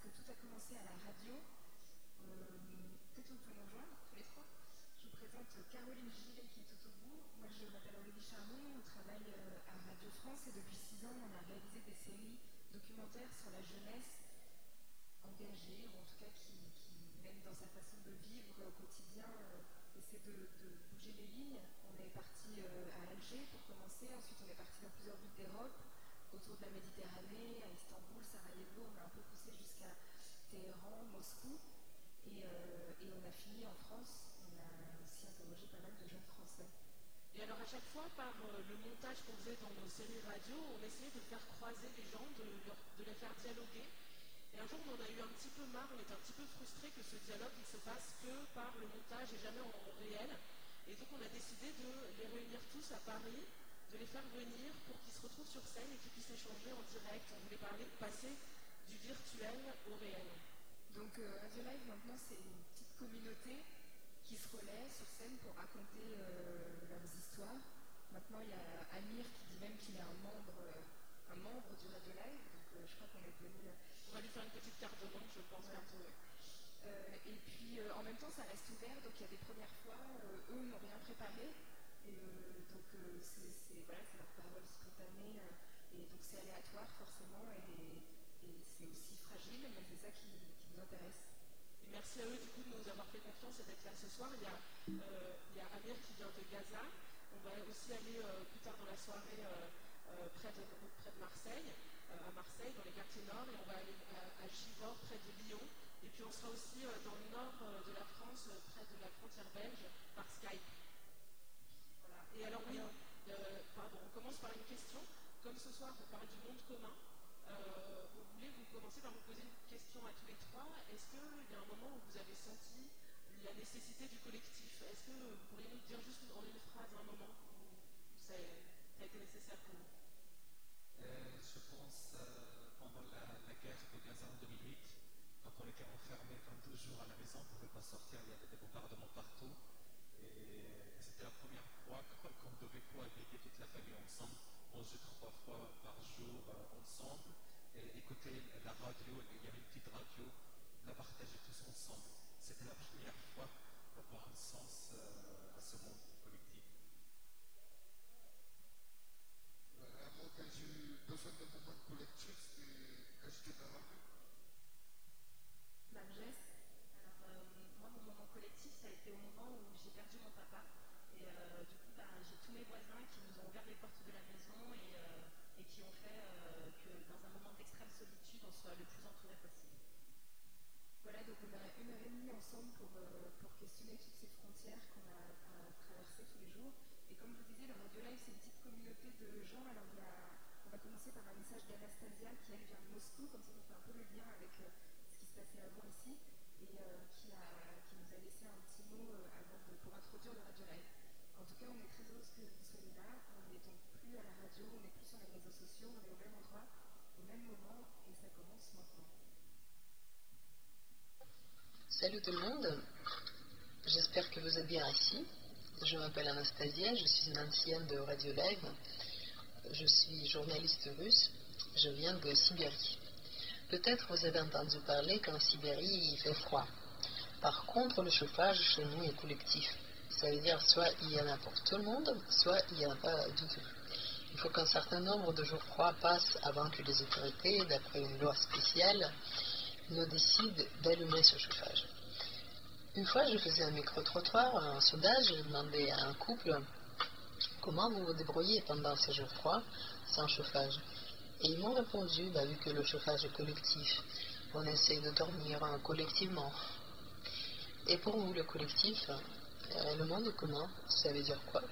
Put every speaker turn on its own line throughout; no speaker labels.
parce que tout a commencé à la radio. Peut-être vous pouvez nous rejoindre, tous les trois? Je vous présente Caroline Gillet qui est tout au bout. Moi je m'appelle Aurélie Charmont, on travaille à Radio France et depuis six ans on a réalisé des séries documentaires sur la jeunesse engagée, ou en tout cas qui, même dans sa façon de vivre au quotidien, essaie de, bouger les lignes. On est parti à Alger pour commencer, ensuite on est parti dans plusieurs villes d'Europe autour de la Méditerranée, à Istanbul, Sarajevo, on a un peu poussé jusqu'à Téhéran, Moscou, euh, et, on a fini en France. On a aussi interrogé pas mal de jeunes français.
Et alors à chaque fois, par euh, le montage qu'on faisait dans nos séries radio, on essayait de faire croiser les gens, de, les faire dialoguer. Et un jour, on en a eu un petit peu marre, on était un petit peu frustré que ce dialogue ne se fasse que par le montage et jamais en réel. Et donc on a décidé de les réunir tous à Paris de les faire venir pour qu'ils se retrouvent sur scène et qu'ils puissent échanger en direct. On voulait parler, passer du virtuel au réel.
Donc euh, Radio Live maintenant c'est une petite communauté qui se relaie sur scène pour raconter euh, leurs histoires. Maintenant il y a Amir qui dit même qu'il est un membre, euh, un membre du Radio Live, donc je crois qu'on est venu.
On va lui faire une petite carte de membre, je pense.
et puis en même temps ça reste ouvert, donc il y a des premières fois, eux n'ont rien préparé, euh, donc euh, c'est voilà, leur parole spontanée euh, et donc c'est aléatoire forcément et, c'est aussi fragile, mais c'est ça qui, nous intéresse.
Merci à eux du coup de nous avoir fait confiance et d'être là ce soir. Il y, a, il y a Amir qui vient de Gaza. On va aussi aller plus tard dans la soirée près, de, près de Marseille, à Marseille, dans les quartiers nord, et on va aller à Givor, près de Lyon. Et puis on sera aussi dans le nord de la France, près de la frontière belge, par Skype. Et alors oui, euh, pardon, on commence par une question. Comme ce soir, on parle du monde commun, euh, voulait vous commencer par vous poser une question à tous les trois. Est-ce qu'il y a un moment où vous avez senti la nécessité du collectif? Est-ce que vous pourriez nous dire juste en une phrase un moment où ça a été nécessaire pour vous?
Euh, Je pense pendant la, guerre de Gaza en 2008, quand on était enfermés 22 jours à la maison, on ne pouvait pas sortir, il y avait des bombardements partout. C'était la première fois qu'on devait cohabiter toute la famille ensemble, manger trois fois par jour euh, ensemble, et écouter la radio, il y avait une petite radio, la partager tous ensemble. C'était la première fois pour avoir un sens euh, à ce monde collectif.
Moi, quand j'ai eu besoin d'un moment collectif, c'est quand j'étais dans la rue.
Alors, euh, moi, mon moment collectif, ça a été au moment où j'ai perdu mon papa. Et euh, du coup, j'ai tous mes voisins qui nous ont ouvert les portes de la maison et, euh, qui ont fait euh, que dans un moment d'extrême solitude, on soit le plus entouré possible.
Voilà, donc on a une heure et demie ensemble pour, questionner toutes ces frontières qu'on a à traverser tous les jours. Et comme je vous disais, le Radio Live, c'est une petite communauté de gens. Alors, on va commencer par un message d'Anastasia qui, elle, vient de Moscou, comme ça on fait un peu le lien avec ce qui se passait avant ici, et qui, a, qui, nous a laissé un petit mot avant pour introduire le Radio Live. En tout cas, on est très heureux que vous soyez là. On n'est donc plus à la radio, on n'est plus sur les réseaux sociaux, on est au même endroit, au même moment, et ça commence maintenant.
Salut tout le monde, j'espère que vous êtes bien ici. Je m'appelle Anastasia, je suis une ancienne de Radio Live. Je suis journaliste russe, je viens de Sibérie. Peut-être vous avez entendu parler qu'en Sibérie il fait froid. Par contre, le chauffage chez nous est collectif. Ça veut dire soit il y en a pour tout le monde, soit il n'y en a pas du tout. Il faut qu'un certain nombre de jours froids passent avant que les autorités, d'après une loi spéciale, ne décident d'allumer ce chauffage. Une fois, je faisais un micro-trottoir, un sondage, j'ai demandé à un couple comment vous vous débrouillez pendant ces jours froids sans chauffage. Et ils m'ont répondu, bah, vu que le chauffage est collectif, on essaie de dormir collectivement. Et pour vous, le collectif, euh, le monde comment? Ça veut dire quoi?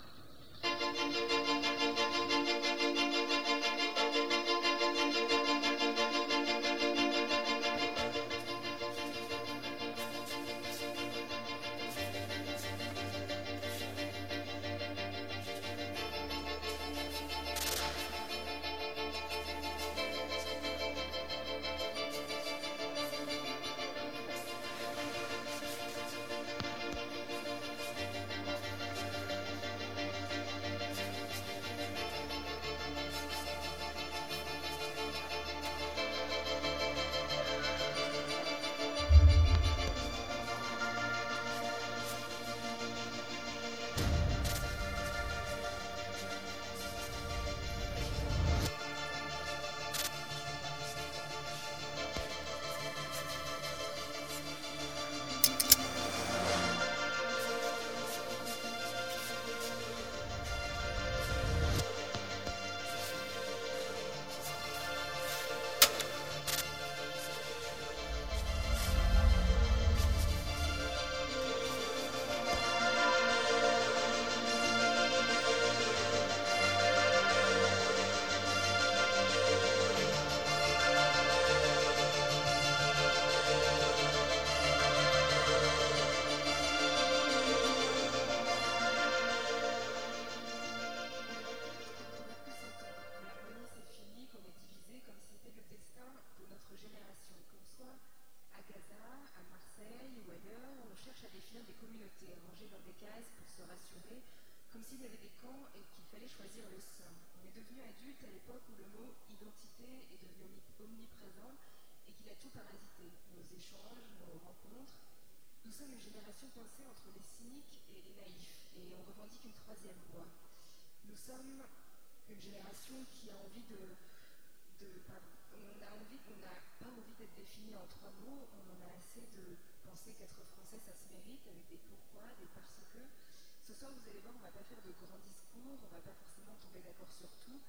Ce soir, vous allez voir, on ne va pas faire de grands discours, on ne va pas forcément tomber d'accord sur tout,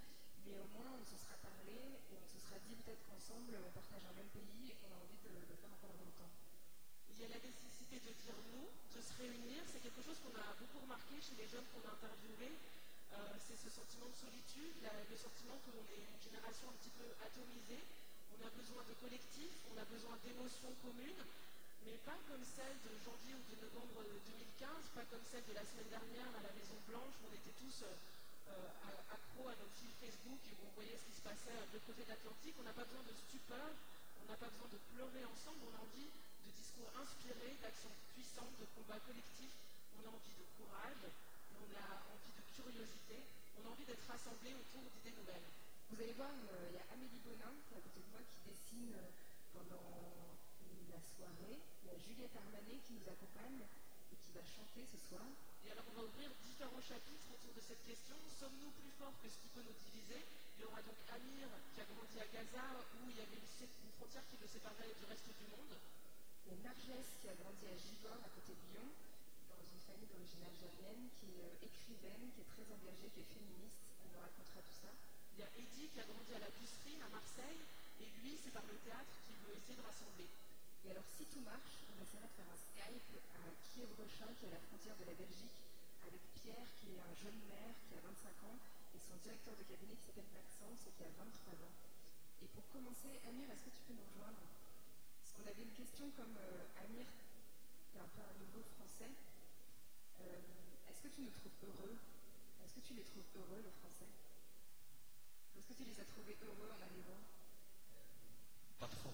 mais au moins on se sera parlé et on se sera dit peut-être qu'ensemble on partage un même pays et qu'on a envie de le faire encore longtemps.
Il y a la nécessité de dire nous, de se réunir. C'est quelque chose qu'on a beaucoup remarqué chez les jeunes qu'on a interviewés. Euh, c'est ce sentiment de solitude, le sentiment que l'on est une génération un petit peu atomisée. On a besoin de collectifs, on a besoin d'émotions communes, mais pas comme celle de janvier ou de novembre 2015, pas comme celle de la semaine dernière à la Maison Blanche où on était tous euh, accros à notre fil Facebook et où on voyait ce qui se passait de l'autre côté de l'Atlantique. On n'a pas besoin de stupeur, on n'a pas besoin de pleurer ensemble, on a envie de discours inspirés, d'actions puissantes, de combats collectifs. On a envie de courage, on a envie de curiosité, on a envie d'être rassemblés autour d'idées nouvelles.
Vous allez voir, euh, il y a Amélie Bonin à côté de moi qui dessine euh, pendant la soirée. Il y a Juliette Armanet qui nous accompagne et qui va chanter ce soir.
Et alors on va ouvrir différents chapitres autour de cette question. Sommes-nous plus forts que ce qui peut nous diviser? Il y aura donc Amir qui a grandi à Gaza où il y avait une frontière qui le séparait du reste du monde.
Il y a Narges qui a grandi à Givor, à côté de Lyon, dans une famille d'origine algérienne, qui est euh, écrivaine, qui est très engagée, qui est féministe. Elle nous racontera tout ça.
Il y a Eddie qui a grandi à la Pucerine, à Marseille, et lui, c'est par le théâtre qu'il veut essayer de rassembler.
Et alors, si tout marche, on essaiera de faire un Skype à Kiev-Rochin, qui est à la frontière de la Belgique, avec Pierre, qui est un jeune maire, qui a 25 ans, et son directeur de cabinet qui s'appelle Maxence et qui a 23 ans. Et pour commencer, Amir, est-ce que tu peux nous rejoindre? Parce qu'on avait une question comme euh, Amir, tu es un peu un nouveau français. Euh, est-ce que tu nous trouves heureux? Est-ce que tu les trouves heureux, les Français? Est-ce que tu les as trouvés heureux en arrivant?
Pas trop.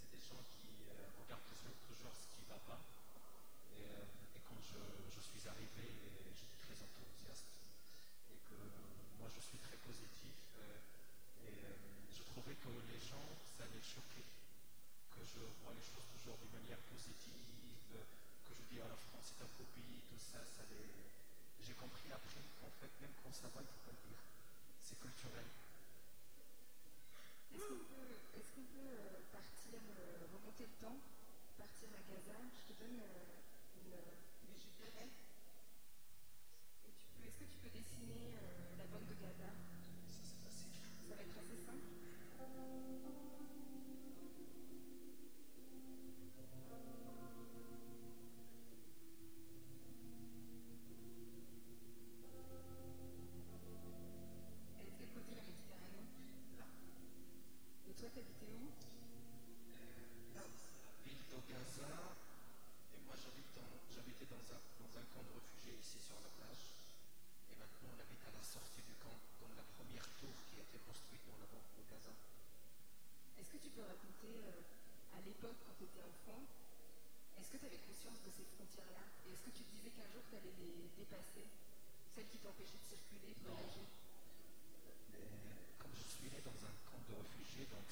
C'est des gens qui euh, regardent toujours, toujours ce qui ne va pas. Et, euh, et quand je, suis arrivé, j'étais très enthousiaste. Et que moi, je suis très positif. Euh, et je trouvais que les gens, ça les choquait. Que je vois les choses toujours d'une manière positive. Que je dis, à la France, c'est un pays, tout ça, ça les... J'ai compris après qu'en fait, même quand ça va, il ne faut pas le dire. C'est culturel.
Est-ce qu'on peut, est peut euh, partir, euh, remonter le temps, partir à Gaza? Je te donne euh, une,
near.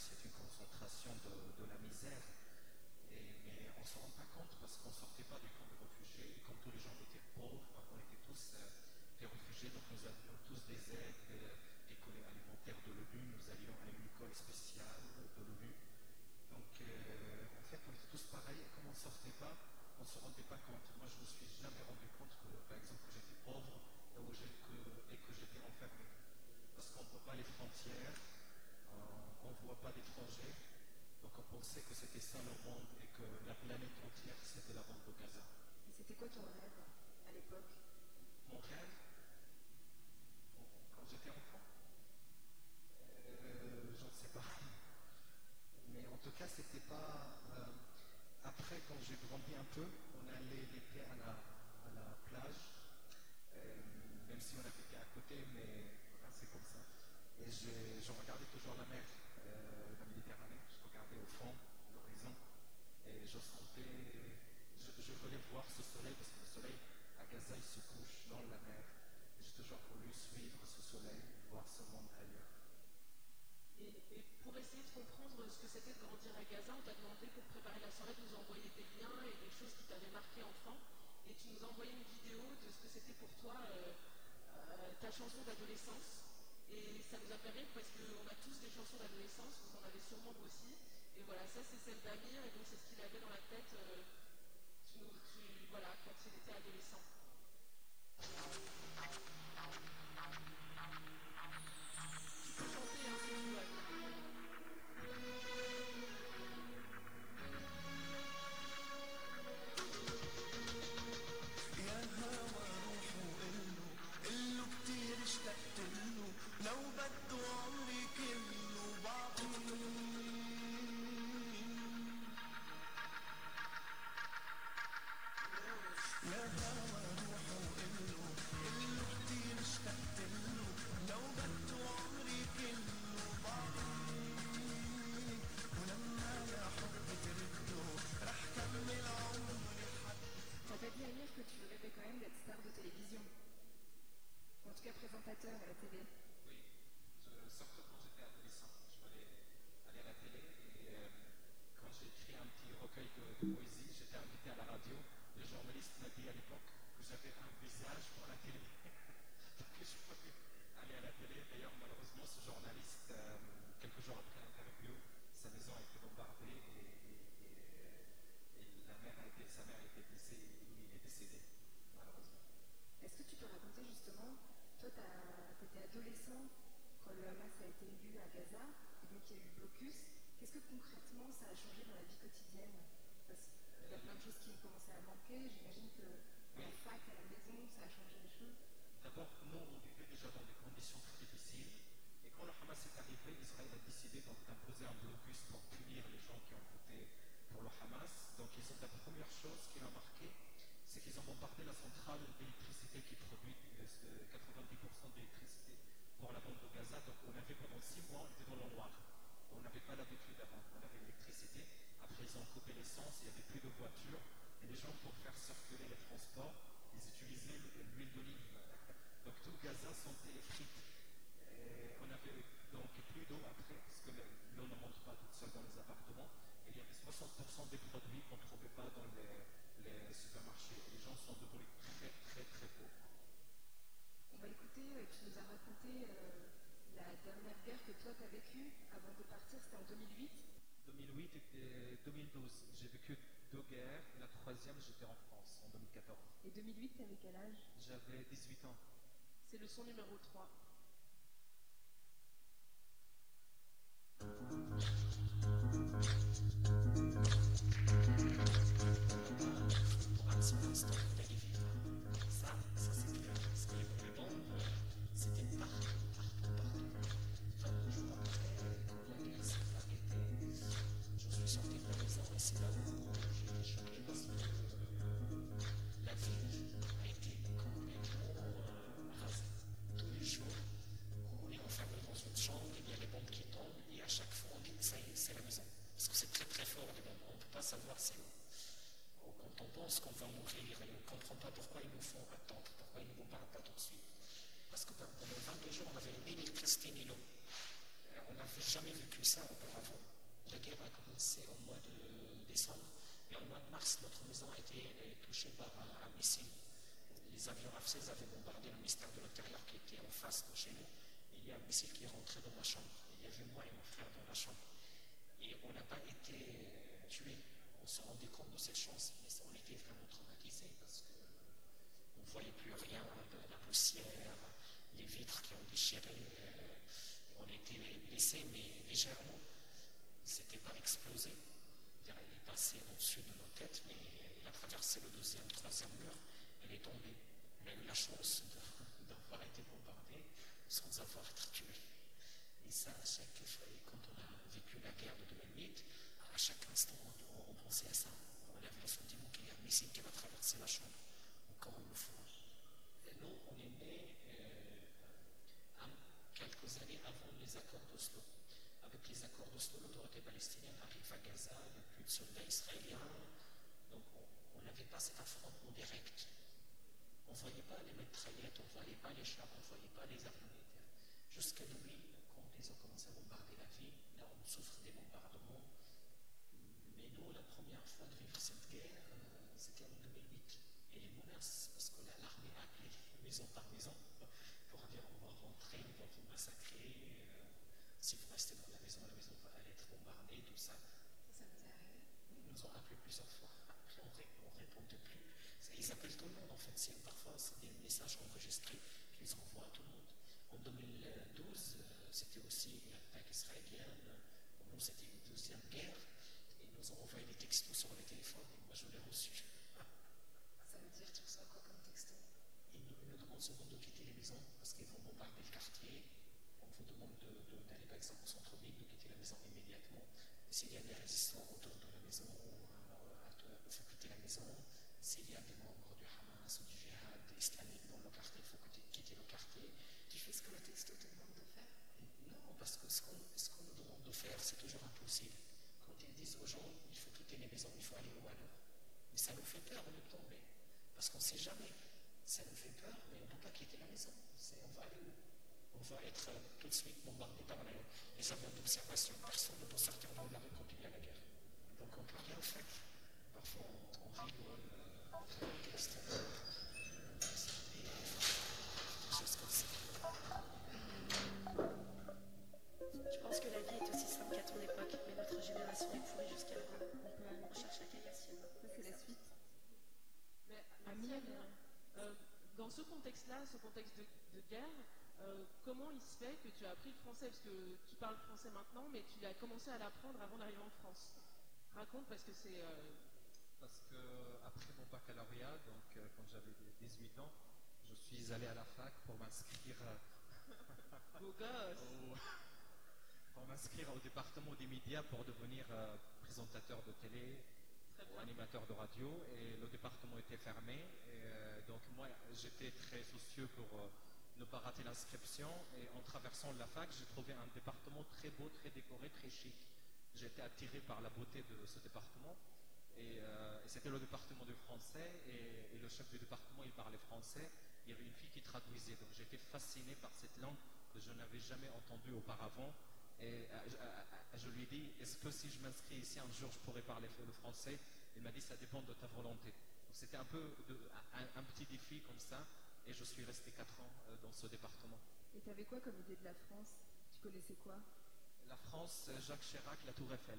C'est une concentration de, la misère. Et, mais on ne se rend pas compte parce qu'on ne sortait pas du camp de réfugiés. Et comme tous les gens étaient pauvres, on était tous euh, des réfugiés, donc nous avions tous des aides, des, des collets alimentaires de l'ONU, nous allions à une école spéciale de l'ONU. Donc euh, en fait, on était tous pareils. Et comme on ne sortait pas, on ne se rendait pas compte. Moi, je ne me suis jamais rendu compte que, par exemple, j'étais pauvre et, que- et que j'étais enfermé parce qu'on ne voit pas les frontières, euh, on ne voit pas d'étrangers. Donc on pensait que c'était ça le monde et que la planète entière c'était la bande de Gaza.
Et c'était quoi ton rêve à l'époque?
Mon rêve, quand j'étais enfant, euh, je ne sais pas. Mais en tout cas, c'était pas. euh, après, quand j'ai grandi un peu, on allait l'été à la, à la plage, euh, même si on habitait à côté, mais voilà, c'est comme ça. Et je, regardais toujours la mer, euh, la Méditerranée, je regardais au fond, l'horizon. Et je sentais, je, voulais voir ce soleil parce que le soleil à Gaza il se couche dans la mer. Et j'ai toujours voulu suivre ce soleil, voir ce monde ailleurs.
Et, et pour essayer de comprendre ce que c'était de grandir à Gaza, on t'a demandé pour préparer la soirée de nous envoyer des liens et des choses qui t'avaient marqué enfant. Et tu nous as envoyé une vidéo de ce que c'était pour toi euh, euh, ta chanson d'adolescence. Et ça nous a fait rire parce qu'on a tous des chansons d'adolescence, vous en avez sûrement aussi. Et voilà, ça c'est celle d'Amir, et donc c'est ce qu'il avait dans la tête euh, voilà, quand il était adolescent.
La
première chose qui m'a marqué, c'est qu'ils ont bombardé la centrale d'électricité qui produit euh, 90% d'électricité pour la bande de Gaza. Donc, on avait pendant six mois, on était dans le noir. On n'avait pas l'habitude avant. On avait l'électricité. Après, ils ont coupé l'essence, il n'y avait plus de voitures. Et les gens, pour faire circuler les transports, ils utilisaient l'huile d'olive. Donc tout Gaza sentait frites. Et on avait donc plus d'eau après, parce que le- l'eau ne monte pas toute seule dans les appartements. Il y avait 60% des produits qu'on ne trouvait pas dans les, les supermarchés. Les gens sont devenus très très très pauvres.
On va écouter, euh, tu nous as raconté euh, la dernière guerre que toi tu as vécue avant de partir, c'était en 2008.
2008 et 2012, j'ai vécu deux guerres. La troisième, j'étais en France en 2014.
Et 2008, tu avais quel âge?
J'avais 18 ans.
C'est le son numéro 3.
Pour un seul pas été tués. On se rendait compte de cette chance, on était vraiment traumatisés parce qu'on ne voyait plus rien, de la poussière, les vitres qui ont déchiré. on était blessés, mais légèrement. C'était pas explosé. Elle est passée au-dessus de nos têtes, mais elle a traversé le deuxième, troisième mur. Elle est tombée. On a eu la chance d'avoir été bombardé sans avoir été tué. Et ça, à chaque fois, quand on a vécu la guerre de 2008, à chaque instant, on, pensait à ça. On avait le sentiment qu'il y a un missile qui va traverser la chambre, encore une fois. Et nous, on est nés euh, quelques années avant les accords d'Oslo. avec les accords d'Oslo, l'autorité palestinienne arrive à Gaza, il n'y a plus de soldats israéliens. Donc on n'avait pas cet affrontement direct. On ne voyait pas les mitraillettes, on ne voyait pas les chars, on ne voyait pas les armes militaires. Jusqu'à nuit, quand ils ont commencé à bombarder la ville, là on souffre des bombardements. Mais nous, la première fois de vivre cette guerre, euh, c'était en 2008. Et les menaces, parce que la- l'armée a appelé maison par maison pour dire on va rentrer, on va vous massacrer. euh, si vous restez dans la maison, la maison va être bombardée, tout ça. Ils nous ont appelé plusieurs fois. Après, on ne répondait plus. Ils appellent tout le monde, en fait. C'est parfois c'est des messages enregistrés qu'ils envoient à tout le monde. En 2012, euh, c'était aussi l'attaque israélienne. Pour nous, c'était une deuxième guerre. Ils nous ont envoyé des textos sur les téléphones. Et moi, je l'ai reçu.
Ça veut dire, tu reçois quoi comme texto?
Ils nous, demandent souvent de quitter les maisons parce qu'ils vont bombarder le quartier. On vous demande de- de- d'aller par exemple au centre-ville, de quitter la maison immédiatement. S'il y a des résistants autour de la maison, euh, il faut quitter la maison. S'il y a des membres du Hamas ou du djihad islamique dans le quartier, il faut quitter, le quartier.
Tu fais ce que le texto te demande
parce que ce qu'on nous demande de faire, c'est toujours impossible. Quand ils disent aux gens, il faut quitter les maisons, il faut aller où alors? Mais ça nous fait peur de tomber. Parce qu'on ne sait jamais. Ça nous fait peur, mais on ne peut pas quitter la maison. On va aller où? On va être euh, tout de suite bombardé par les, les avions d'observation. Personne ne peut sortir de la rue quand il y a la guerre. Donc on ne peut rien faire. Parfois on, on rigole, euh,
Pense que la vie est aussi simple qu'à ton époque, mais notre génération est pourrie jusqu'à la fin. On cherche la caillassienne.
Ça, c'est la suite.
Mais
Amir,
merci, Amir. Euh, dans ce contexte-là, ce contexte de, de guerre, euh, comment il se fait que tu as appris le français? Parce que tu parles français maintenant, mais tu as commencé à l'apprendre avant d'arriver en France. Raconte parce que c'est. euh,
Parce que après mon baccalauréat, donc euh, quand j'avais 18 ans, je suis allé à la fac pour m'inscrire euh,
beau gosse.
pour m'inscrire au département des médias pour devenir euh, présentateur de télé ou animateur de radio. Et le département était fermé. Et euh, donc moi j'étais très soucieux pour euh, ne pas rater l'inscription. Et en traversant la fac j'ai trouvé un département très beau, très décoré, très chic. Été attiré par la beauté de ce département. Et, et c'était le département du français. Et, et le chef du département il parlait français. Il y avait une fille qui traduisait. Donc j'étais fasciné par cette langue que je n'avais jamais entendue auparavant. Et euh, je, euh, je lui ai dit, est-ce que si je m'inscris ici un jour, je pourrais parler le français? Il m'a dit, ça dépend de ta volonté. C'était un peu de- un, un petit défi comme ça, et je suis resté 4 ans euh, dans ce département.
Et t'avais quoi comme idée de la France? Tu connaissais quoi?
La France, euh, Jacques Chirac, la Tour Eiffel.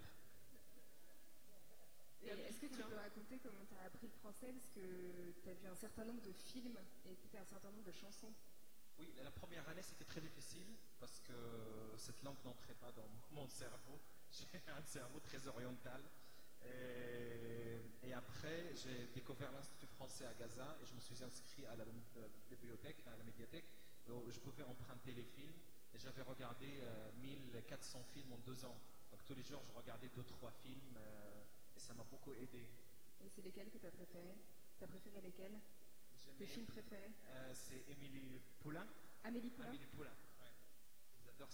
Est-ce que tu peux raconter comment tu as appris le français? Parce que tu as vu un certain nombre de films et écouté un certain nombre de chansons.
Oui, la première année c'était très difficile parce que cette langue n'entrait pas dans mon cerveau. J'ai un cerveau très oriental. Et, et après, j'ai découvert l'Institut français à Gaza et je me suis inscrit à la euh, bibliothèque, à la médiathèque, où je pouvais emprunter les films. Et j'avais regardé euh, 1400 films en deux ans. Donc tous les jours, je regardais deux, trois films euh, et ça m'a beaucoup aidé.
Et c'est lesquels que tu as préférés Tu as préféré lesquels? Tes films préférés?
Euh, c'est Émilie Poulain.
Amélie Poulain
Amélie Poulain. J'adore.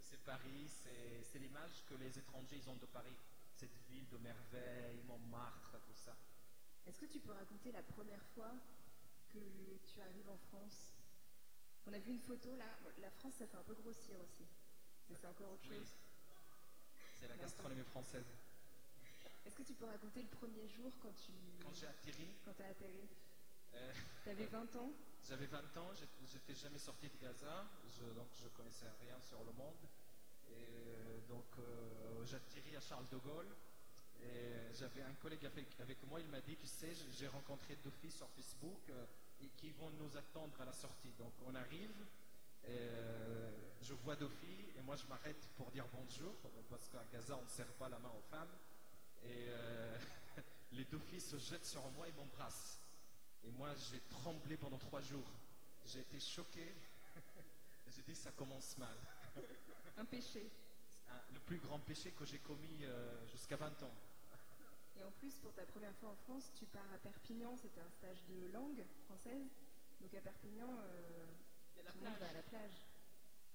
C'est Paris, c'est l'image que les étrangers ils ont de Paris. Cette ville de merveilles, Montmartre, tout ça.
Est-ce que tu peux raconter la première fois que tu arrives en France? On a vu une photo là. La France, ça fait un peu grossir aussi. Mais c'est encore autre
Oui.
chose.
C'est la gastronomie française.
Est-ce que tu peux raconter le premier jour quand tu
Quand j'ai atterri,
quand as atterri?
Euh,
T'avais 20 ans?
J'avais 20 ans, j'étais jamais sorti de Gaza, donc je connaissais rien sur le monde. Euh, donc euh, à Charles de Gaulle. J'avais un collègue avec, avec moi, il m'a dit, tu sais, j'ai- rencontré deux filles sur Facebook euh, et qui vont nous attendre à la sortie. Donc on arrive, euh, je vois deux filles et moi je m'arrête pour dire bonjour, parce qu'à Gaza on ne serre pas la main aux femmes. Et les deux filles se jettent sur moi et m'embrassent. Et moi j'ai tremblé pendant trois jours. J'ai été choqué. j'ai dit ça commence mal.
Un péché.
Un- le plus grand péché que j'ai commis euh, jusqu'à 20 ans.
Et en plus, pour ta première fois en France, tu pars à Perpignan, c'était un stage de langue française. Donc à Perpignan, euh,
Il y a la
tout le monde
plage.
va à la plage.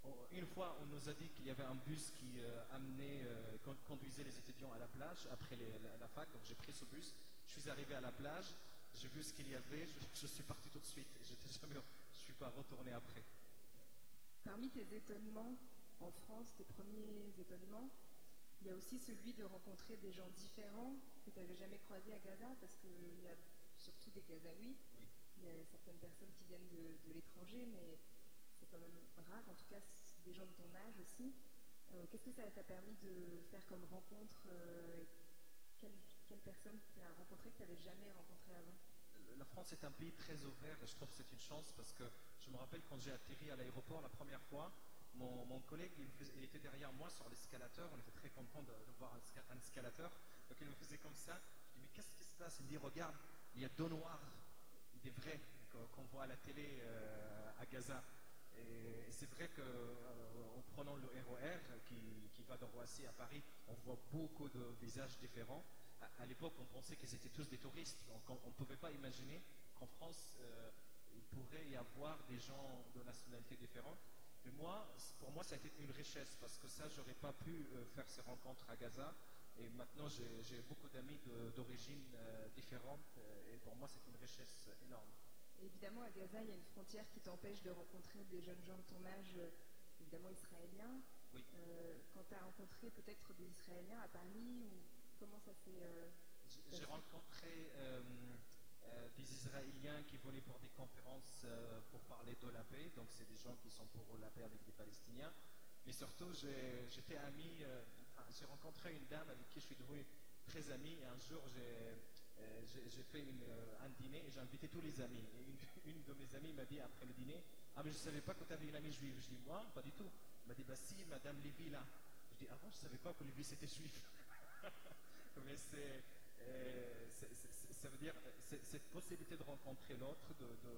Oh, Une fois on nous a dit qu'il y avait un bus qui euh, amenait, euh, con- conduisait les étudiants à la plage après les- la, la fac. Donc j'ai pris ce bus. Je suis arrivé à la plage. J'ai vu ce qu'il y avait. Je, je suis parti tout de suite. J'étais jamais, je suis pas retourné après.
Parmi tes étonnements en France, tes premiers étonnements, il y a aussi celui de rencontrer des gens différents que tu n'avais jamais croisés à Gaza, parce qu'il y a surtout des Gazaouis.
Oui.
Il y a certaines personnes qui viennent de, de l'étranger, mais c'est quand même rare, en tout cas des gens de ton âge aussi. Euh, Qu'est-ce que ça t'a permis de faire comme rencontre euh, quelle, quelle personne tu as rencontré que tu n'avais jamais rencontré avant?
La France est un pays très ouvert et je trouve que c'est une chance parce que je me rappelle quand j'ai atterri à l'aéroport la première fois, mon, collègue il, était derrière moi sur l'escalateur, on était très content de, voir un, sca- un escalateur, donc il me faisait comme ça, je dis mais qu'est-ce qui se passe? Il me dit regarde, il y a deux noirs, des vrais qu'on voit à la télé euh, à Gaza. Et, c'est vrai qu'en prenant le RER qui, qui va de Roissy à Paris, on voit beaucoup de visages différents. À, à l'époque, on pensait qu'ils étaient tous des touristes. Donc on ne pouvait pas imaginer qu'en France, euh, il pourrait y avoir des gens de nationalités différentes. Mais moi, pour moi, ça a été une richesse parce que ça, j'aurais pas pu euh, faire ces rencontres à Gaza. Et maintenant, j'ai beaucoup d'amis d'origines euh, différentes. euh, et pour moi, c'est une richesse énorme.
Évidemment, à Gaza, il y a une frontière qui t'empêche de rencontrer des jeunes gens de ton âge, évidemment israéliens.
Oui.
Quand tu as rencontré peut-être des Israéliens à Paris, ou comment ça s'est. euh,
J'ai- rencontré euh, euh, des Israéliens qui venaient pour des conférences pour parler de la paix, donc c'est des gens qui sont pour la paix avec les Palestiniens. Mais surtout, j'ai- j'étais ami, enfin, j'ai rencontré une dame avec qui je suis devenu très ami, et un jour j'ai fait une, un dîner et j'ai invité tous les amis. Et une, une de mes amies m'a dit après le dîner Ah, mais je ne savais pas que tu avais une amie juive. Je dis Moi, pas du tout. Elle m'a dit Bah, si, Madame Lévy là. Je dis Avant, je ne savais pas que Lévy c'était juif. Mais euh, c'est- ça veut dire cette possibilité de rencontrer l'autre,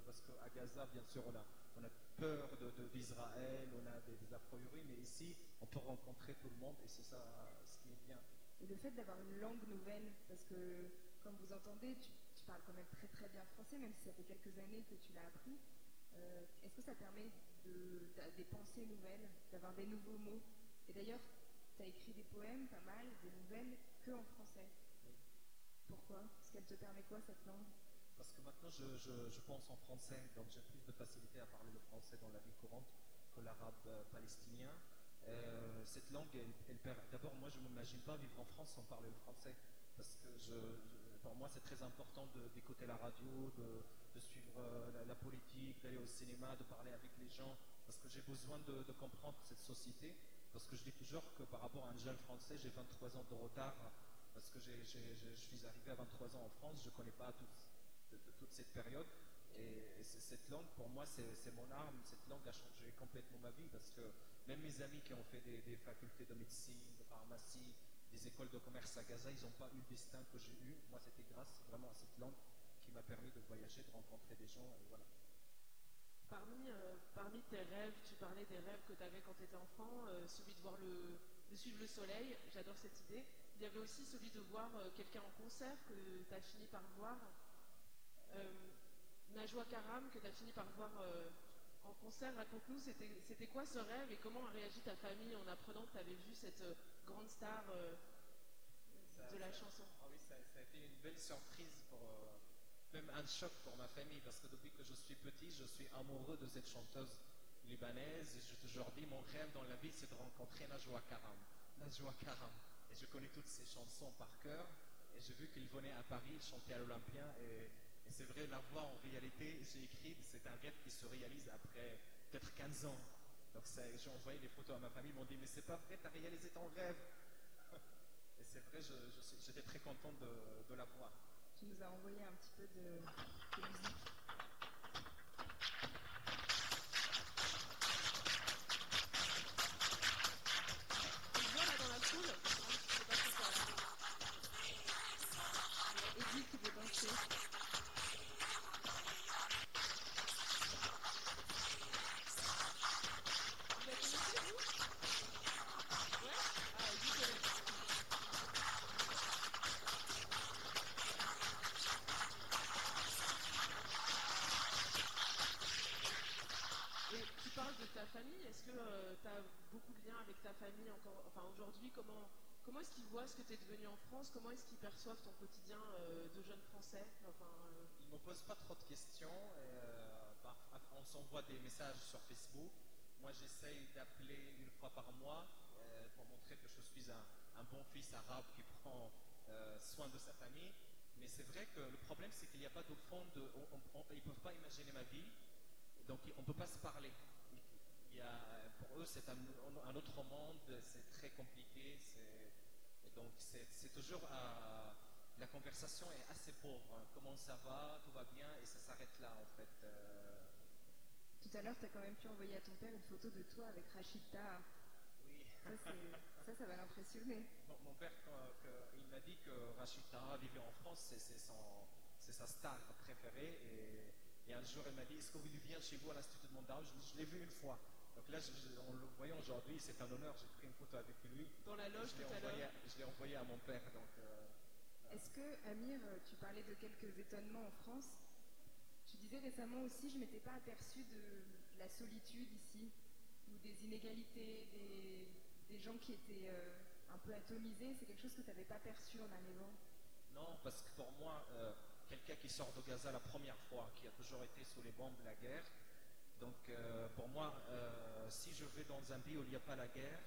parce qu'à Gaza, bien sûr, on a, on a peur d'Israël, on a des, a priori, mais ici, on peut rencontrer tout le monde et c'est ça ce qui est bien.
Et le fait d'avoir une langue nouvelle, parce que comme vous entendez, tu, parles quand même très très bien français, même si ça fait quelques années que tu l'as appris. Euh, Est-ce que ça permet de, des pensées nouvelles, d'avoir des nouveaux mots? Et d'ailleurs, tu as écrit des poèmes, pas mal, des nouvelles, que en français. Pourquoi? Parce qu'elle te permet quoi cette langue?
Parce que maintenant, je, je- pense en français, donc j'ai plus de facilité à parler le français dans la vie courante que l'arabe euh, palestinien. Euh, cette langue, elle, elle d'abord, moi, je ne m'imagine pas vivre en France sans parler le français. Parce que pour moi, c'est très important d'écouter la radio, de, suivre euh, la, politique, d'aller au cinéma, de parler avec les gens. Parce que j'ai besoin de comprendre cette société. Parce que je dis toujours que par rapport à un jeune français, j'ai 23 ans de retard. Parce que je suis arrivé à 23 ans en France, je ne connais pas toute, cette période. Et, cette langue, pour moi, c'est mon arme. Cette langue a changé complètement ma vie parce que même mes amis qui ont fait des, facultés de médecine, de pharmacie, des écoles de commerce à Gaza, ils n'ont pas eu le destin que j'ai eu. Moi, c'était grâce vraiment à cette langue qui m'a permis de voyager, de rencontrer des gens.
Parmi, euh, parmi tes rêves, tu parlais des rêves que tu avais quand tu étais enfant, euh, celui de, voir le, de suivre le soleil, j'adore cette idée. Il y avait aussi celui de voir euh, quelqu'un en concert que tu as fini par voir. Najwa Karam, que tu as fini par voir en concert, raconte-nous, c'était quoi ce rêve et comment a réagi ta famille en apprenant que tu avais vu cette grande star de la chanson?
Ah oui, ça, ça a été une belle surprise, pour, même un choc pour ma famille, parce que depuis que je suis petit, je suis amoureux de cette chanteuse libanaise. Et je toujours dis, mon rêve dans la vie, c'est de rencontrer Najwa Karam. Najwa Karam. Et je connais toutes ses chansons par cœur. Et j'ai vu qu'il venait à Paris chanter à l'Olympia. Et, c'est vrai, la voix en réalité, j'ai écrit, c'est un rêve qui se réalise après peut-être 15 ans. Donc j'ai envoyé des photos à ma famille, ils m'ont dit, mais c'est pas vrai, tu as réalisé ton rêve. Et c'est vrai, j'étais très content de, de la voir.
Tu nous as envoyé un petit peu de, musique. Qui.
Perçoivent ton quotidien euh, de jeune Français euh,
Ils ne me posent pas trop de questions. Euh, par- on s'envoie des messages sur Facebook. Moi, j'essaye d'appeler une fois par mois pour montrer que je suis un, bon fils arabe qui prend soin de sa famille. Mais c'est vrai que le problème, c'est qu'il n'y a pas de fond ils ne peuvent pas imaginer ma vie. Donc, on ne peut pas se parler. Pour eux, c'est un, un autre monde, c'est très compliqué. donc, c'est toujours. à- la conversation est assez pauvre. hein. Comment ça va? Tout va bien? Et ça s'arrête là, en fait. Euh,
Tout à l'heure, tu as quand même pu envoyer à ton père une photo de toi avec Rachid Taha.
oui.
Ça, ça, ça va l'impressionner.
Mon, mon père, quand- que- il m'a dit que Rachid Taha vivait en France, c'est sa star préférée. Et, et un jour, il m'a dit Est-ce que vous vient chez vous à l'Institut de Mondao? Je, je l'ai vu une fois. Donc là, je- je- en le voyant aujourd'hui, c'est un honneur. J'ai pris une photo avec lui.
Dans la loge
je l'ai
tout à
envoyé,
l'heure.
je l'ai envoyé à mon père. Donc, euh,
Est-ce que, Amir, euh, tu parlais de quelques étonnements en France? Tu disais récemment aussi, je ne m'étais pas aperçu de la solitude ici, ou des inégalités, des, gens qui étaient euh, un peu atomisés. C'est quelque chose que tu n'avais pas perçu en arrivant.
Non, parce que pour moi, euh, quelqu'un qui sort de Gaza la première fois, qui a toujours été sous les bombes de la guerre, donc pour moi, si je vais dans un pays où il n'y a pas la guerre,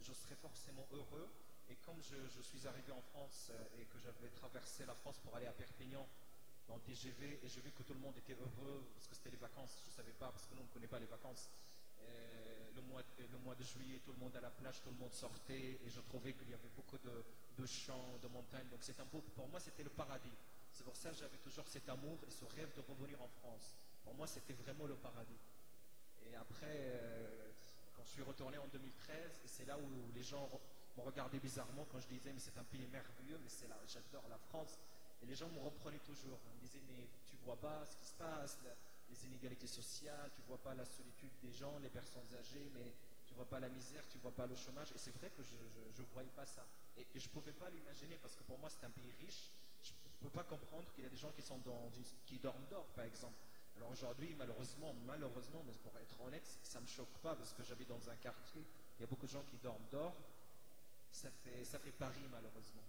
je serai forcément heureux. Et comme je, suis arrivé en France euh, et que j'avais traversé la France pour aller à Perpignan dans TGV, et je vis que tout le monde était heureux parce que c'était les vacances, je ne savais pas, parce que nous on ne connaît pas les vacances. Euh, le, mois de, le juillet, tout le monde à la plage, tout le monde sortait, et je trouvais qu'il y avait beaucoup de, champs, de montagnes. Donc pour moi, c'était le paradis. C'est pour ça que j'avais toujours cet amour et ce rêve de revenir en France. Pour moi, c'était vraiment le paradis. Et après, euh, quand je suis retourné en 2013, et c'est là où les gens me regardaient bizarrement quand je disais mais c'est un pays merveilleux, mais c'est là, j'adore la France. Et les gens me reprenaient toujours. Ils me disaient mais tu vois pas ce qui se passe, les inégalités sociales, tu vois pas la solitude des gens, les personnes âgées, mais tu vois pas la misère, tu vois pas le chômage. Et c'est vrai que je ne voyais pas ça. Et, je pouvais pas l'imaginer parce que pour moi c'est un pays riche. Je ne peux pas comprendre qu'il y a des gens qui sont dans qui dorment dehors, par exemple. Alors aujourd'hui, malheureusement, malheureusement, mais pour être honnête, ça ne me choque pas parce que j'habite dans un quartier, il y a beaucoup de gens qui dorment dehors. Ça fait, Paris, malheureusement.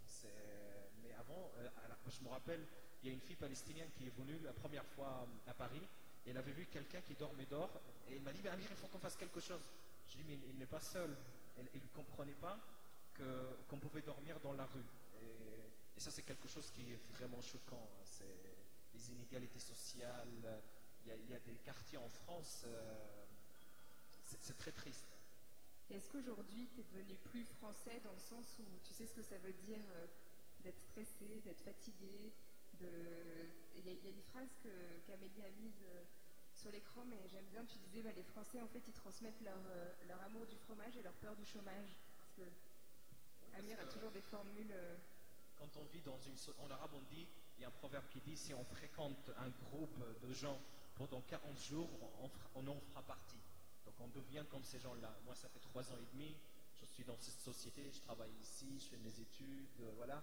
Mais avant, euh, je me rappelle, il y a une fille palestinienne qui est venue la première fois à Paris elle avait vu quelqu'un qui dormait dehors et elle m'a dit, mais Amir, il faut qu'on fasse quelque chose. Je dis, mais il n'est pas seul. Elle ne comprenait pas qu'on pouvait dormir dans la rue. Et, ça, c'est quelque chose qui est vraiment choquant. hein. Les inégalités sociales. Il y a, il des quartiers en France, euh, c'est très triste.
Est-ce qu'aujourd'hui, tu es devenu plus français dans le sens où tu sais ce que ça veut dire euh, d'être stressé, d'être fatigué. Il y, a- une phrase qu'Amélie a mise euh, sur l'écran, mais j'aime bien, tu disais, bah, les Français, en fait, ils transmettent leur, euh, leur amour du fromage et leur peur du chômage. Parce que Amir a toujours des formules...
Quand on vit dans une... En arabe, on dit, il y a un proverbe qui dit, si on fréquente un groupe de gens pendant 40 jours, on en fera partie. Donc on devient comme ces gens-là. Moi, ça fait trois ans et demi, je suis dans cette société, je travaille ici, je fais mes études, euh, voilà.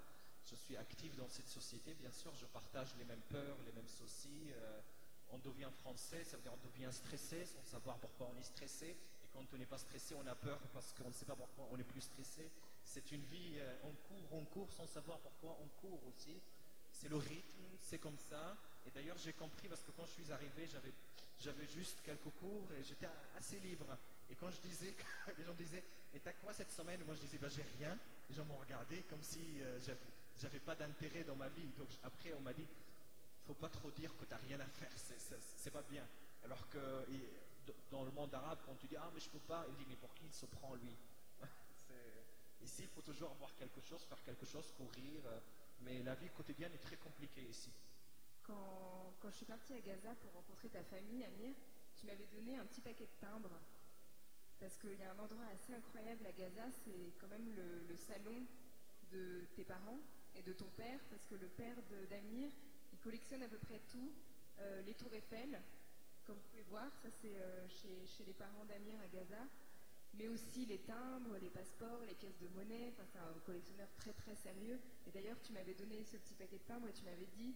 Je suis actif dans cette société, bien sûr, je partage les mêmes peurs, les mêmes soucis. euh, on devient français, ça veut dire on devient stressé sans savoir pourquoi on est stressé. Et quand on n'est pas stressé, on a peur parce qu'on ne sait pas pourquoi on est plus stressé. C'est une vie, euh, on court, on court sans savoir pourquoi on court aussi. C'est le rythme, c'est comme ça. Et d'ailleurs, j'ai compris parce que quand je suis arrivé, j'avais, j'avais juste quelques cours et j'étais assez libre. Et quand je disais, les gens disaient, et t'as quoi cette semaine? Moi, je disais, bah, j'ai rien. Les gens m'ont regardé comme si euh, j'avais, pas d'intérêt dans ma vie. Donc après, on m'a dit, faut pas trop dire que t'as rien à faire, c'est, pas bien. Alors que dans le monde arabe, quand tu dis, ah, mais je peux pas, il dit, mais pour qui il se prend lui? Ici, il faut toujours avoir quelque chose, faire quelque chose, courir. euh, mais la vie quotidienne est très compliquée ici.
Quand, je suis partie à Gaza pour rencontrer ta famille, Amir, tu m'avais donné un petit paquet de timbres. Parce qu'il y a un endroit assez incroyable à Gaza, c'est quand même le, salon de tes parents et de ton père, parce que le père d'Amir, il collectionne à peu près tout, euh, les tours Eiffel, comme vous pouvez voir, ça c'est euh, chez, chez les parents d'Amir à Gaza, mais aussi les timbres, les passeports, les pièces de monnaie, enfin c'est un collectionneur très très sérieux. Et d'ailleurs tu m'avais donné ce petit paquet de timbres et tu m'avais dit,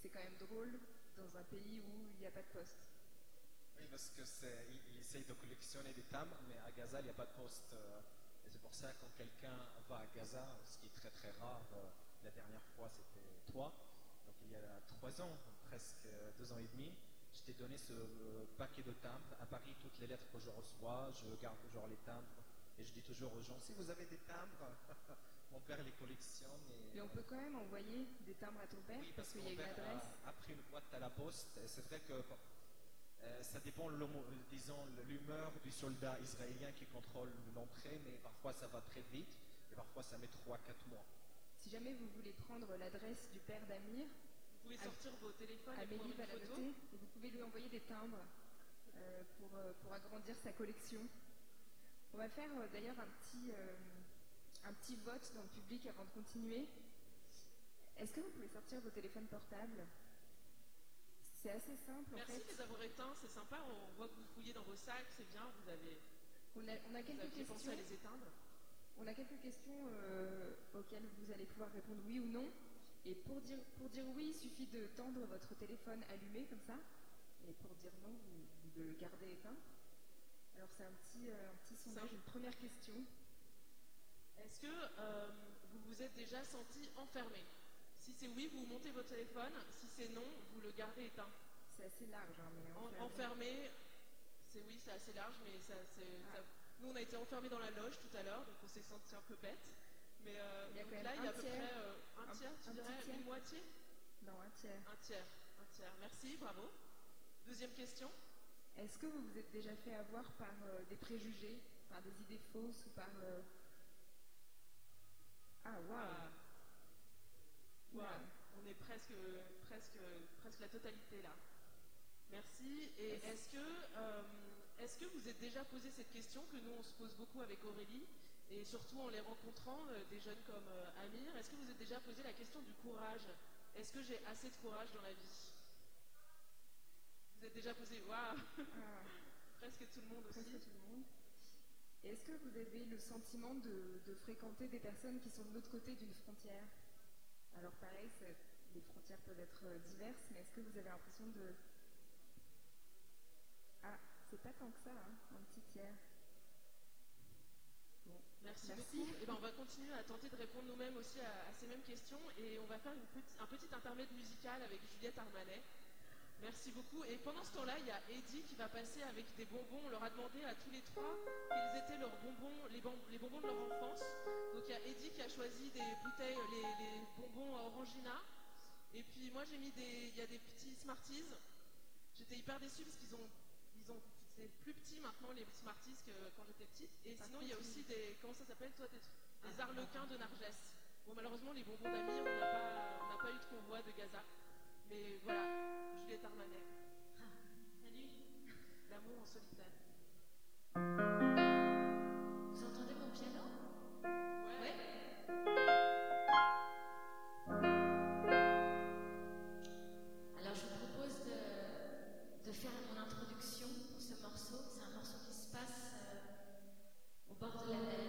c'est quand même drôle dans un pays où il n'y a pas de poste.
Oui, parce que il, essaye de collectionner des timbres, mais à Gaza, il n'y a pas de poste. euh, et c'est pour ça quand quelqu'un va à Gaza, ce qui est très très rare, euh, la dernière fois c'était toi, donc il y a trois ans, presque euh, deux ans et demi, je t'ai donné ce paquet de timbres. À Paris, toutes les lettres que je reçois, je garde toujours les timbres. Et je dis toujours aux gens, si vous avez des timbres, mon père les collectionne. Et,
Mais on peut quand même envoyer des timbres à ton père
oui,
parce
parce
qu'il y a
mon
une
père
adresse.
a, a pris une boîte à la poste. Et c'est vrai que euh, ça dépend, disons, l'humeur du soldat israélien qui contrôle l'entrée, mais parfois ça va très vite et parfois ça met 3-4 mois.
Si jamais vous voulez prendre l'adresse du père d'Amir,
Vous pouvez sortir vos téléphones et prendre
Amélie va la
photo.
noter et vous pouvez lui envoyer des timbres euh, pour, euh, pour agrandir sa collection. On va faire euh, d'ailleurs un petit, euh, un petit vote dans le public avant de continuer. Est-ce que vous pouvez sortir vos téléphones portables? C'est assez simple en
Merci
fait.
de les avoir éteints, c'est sympa. On voit que vous fouillez dans vos sacs, c'est bien. Vous avez,
On a, on a
vous
quelques
aviez pensé
questions.
à les éteindre.
On a quelques questions euh, auxquelles vous allez pouvoir répondre oui ou non. Et pour dire, pour dire oui, il suffit de tendre votre téléphone allumé comme ça. Et pour dire non, vous, vous le gardez éteint. Alors c'est un petit, euh, un petit sondage, une première question.
Est-ce que euh, vous vous êtes déjà senti enfermé? Si c'est oui, vous montez votre téléphone. Si c'est non, vous le gardez éteint.
C'est assez large, hein, mais
En-
enfermé.
c'est oui, c'est assez large, mais ça,
Ah.
ça- nous on a été enfermés dans la loge tout à l'heure, donc on s'est senti un peu bête. Mais euh,
Il y a
donc
quand
là,
même
il y a à
un
peu
tiers.
près euh, un
Un-
tiers, tu
un
dirais,
tiers.
une moitié?
Non, un tiers.
Un tiers, un tiers. Merci, bravo. Deuxième question.
Est-ce que vous vous êtes déjà fait avoir par euh, des préjugés, par des idées fausses ou par... Ah, waouh
Ah, on est presque, presque, presque la totalité là. Merci. Et
Est-ce-
est-ce que, euh, est-ce que vous êtes déjà posé cette question que nous on se pose beaucoup avec Aurélie et surtout en les rencontrant, euh, des jeunes comme euh, Amir, est-ce que vous êtes déjà posé la question du courage? Est-ce que j'ai assez de courage dans la vie? Vous êtes déjà posé, waouh,
Ah,
presque tout le monde aussi.
presque tout le monde. Est-ce que vous avez le sentiment de, de fréquenter des personnes qui sont de l'autre côté d'une frontière? Alors pareil, les frontières peuvent être euh, diverses, mais est-ce que vous avez l'impression de... Ah, c'est pas tant que ça, hein, un petit tiers. Bon,
Merci,
Merci.
beaucoup. Et ben, on va continuer à tenter de répondre nous-mêmes aussi à, à ces mêmes questions et on va faire une un petit intermède musical avec Juliette Armanet. Merci beaucoup. Et pendant ce temps-là, il y a Eddie qui va passer avec des bonbons. On leur a demandé à tous les trois quels étaient leurs bonbons, les, bonbons de leur enfance. Donc il y a Eddie qui a choisi des bouteilles, les, les bonbons Orangina. Et puis moi j'ai mis des, il y a des petits Smarties. J'étais hyper déçue parce qu'ils ont, ils ont, c'est plus petit maintenant les Smarties que quand j'étais petite. Et sinon il y a aussi des, comment ça s'appelle toi, des, des arlequins de Nargès. Bon malheureusement les bonbons d'Amir, on n'a pas, on n'a pas eu de convoi de Gaza. Mais voilà, Juliette Armanet.
Salut,
L'amour en solitaire.
vous entendez mon piano?
Ouais.
Alors je vous propose de, de faire mon introduction pour ce morceau. C'est un morceau qui se passe euh, au bord de la mer.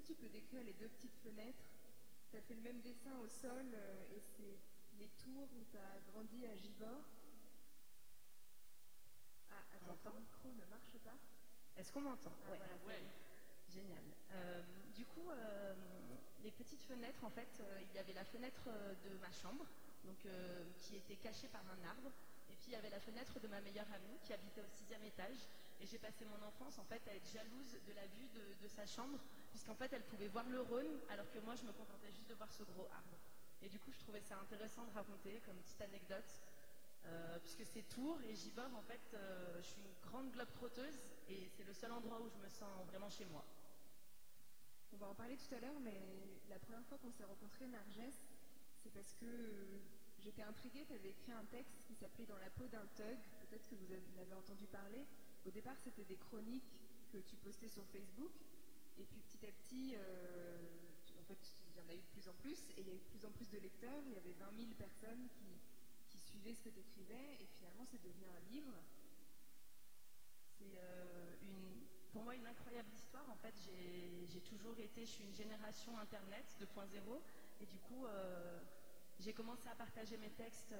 Que tu peux décrire les deux petites fenêtres? Tu as fait le même dessin au sol euh, et c'est les tours où tu as grandi à Givor. Ah, attends, ton micro ne marche pas.
Est-ce qu'on m'entend?
Ah,
Ouais.
voilà.
Génial. Euh, du coup, euh, les petites fenêtres, en fait, euh, il y avait la fenêtre de ma chambre, donc euh, qui était cachée par un arbre, et puis il y avait la fenêtre de ma meilleure amie qui habitait au sixième étage. Et j'ai passé mon enfance en fait à être jalouse de la vue de, de sa chambre, puisqu'en fait elle pouvait voir le Rhône, alors que moi je me contentais juste de voir ce gros arbre. Et du coup, je trouvais ça intéressant de raconter comme petite anecdote, euh, puisque c'est Tours et Gibor, en fait, euh, je suis une grande globe trotteuse et c'est le seul endroit où je me sens vraiment chez moi.
On va en parler tout à l'heure, mais la première fois qu'on s'est rencontrés, Narges, c'est parce que euh, j'étais intriguée. Tu avais écrit un texte qui s'appelait Dans la peau d'un thug. Peut-être que vous en entendu parler. Au départ, c'était des chroniques que tu postais sur Facebook. Et puis petit à petit, euh, en fait, il y en a eu de plus en plus. Et il y a eu de plus en plus de lecteurs. Il y avait 20 000 personnes qui, suivaient ce que tu écrivais. Et finalement, c'est devenu un livre.
C'est euh, pour moi une incroyable histoire. En fait, j'ai toujours été, je suis une génération Internet 2.0 et du coup, euh, j'ai commencé à partager mes textes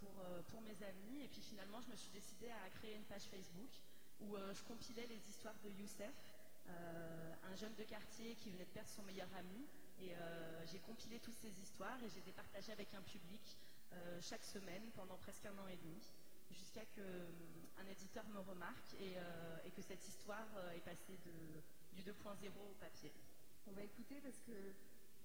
pour, pour mes amis et puis finalement, je me suis décidée à créer une page Facebook où je compilais les histoires de Youssef, un jeune de quartier qui venait de perdre son meilleur ami. Et euh, j'ai compilé toutes ces histoires et j'ai les partagées avec un public euh, chaque semaine pendant presque un an et demi jusqu'à que euh, un éditeur me remarque et, euh, que cette histoire euh, est passée du 2.0 au papier.
On va écouter parce que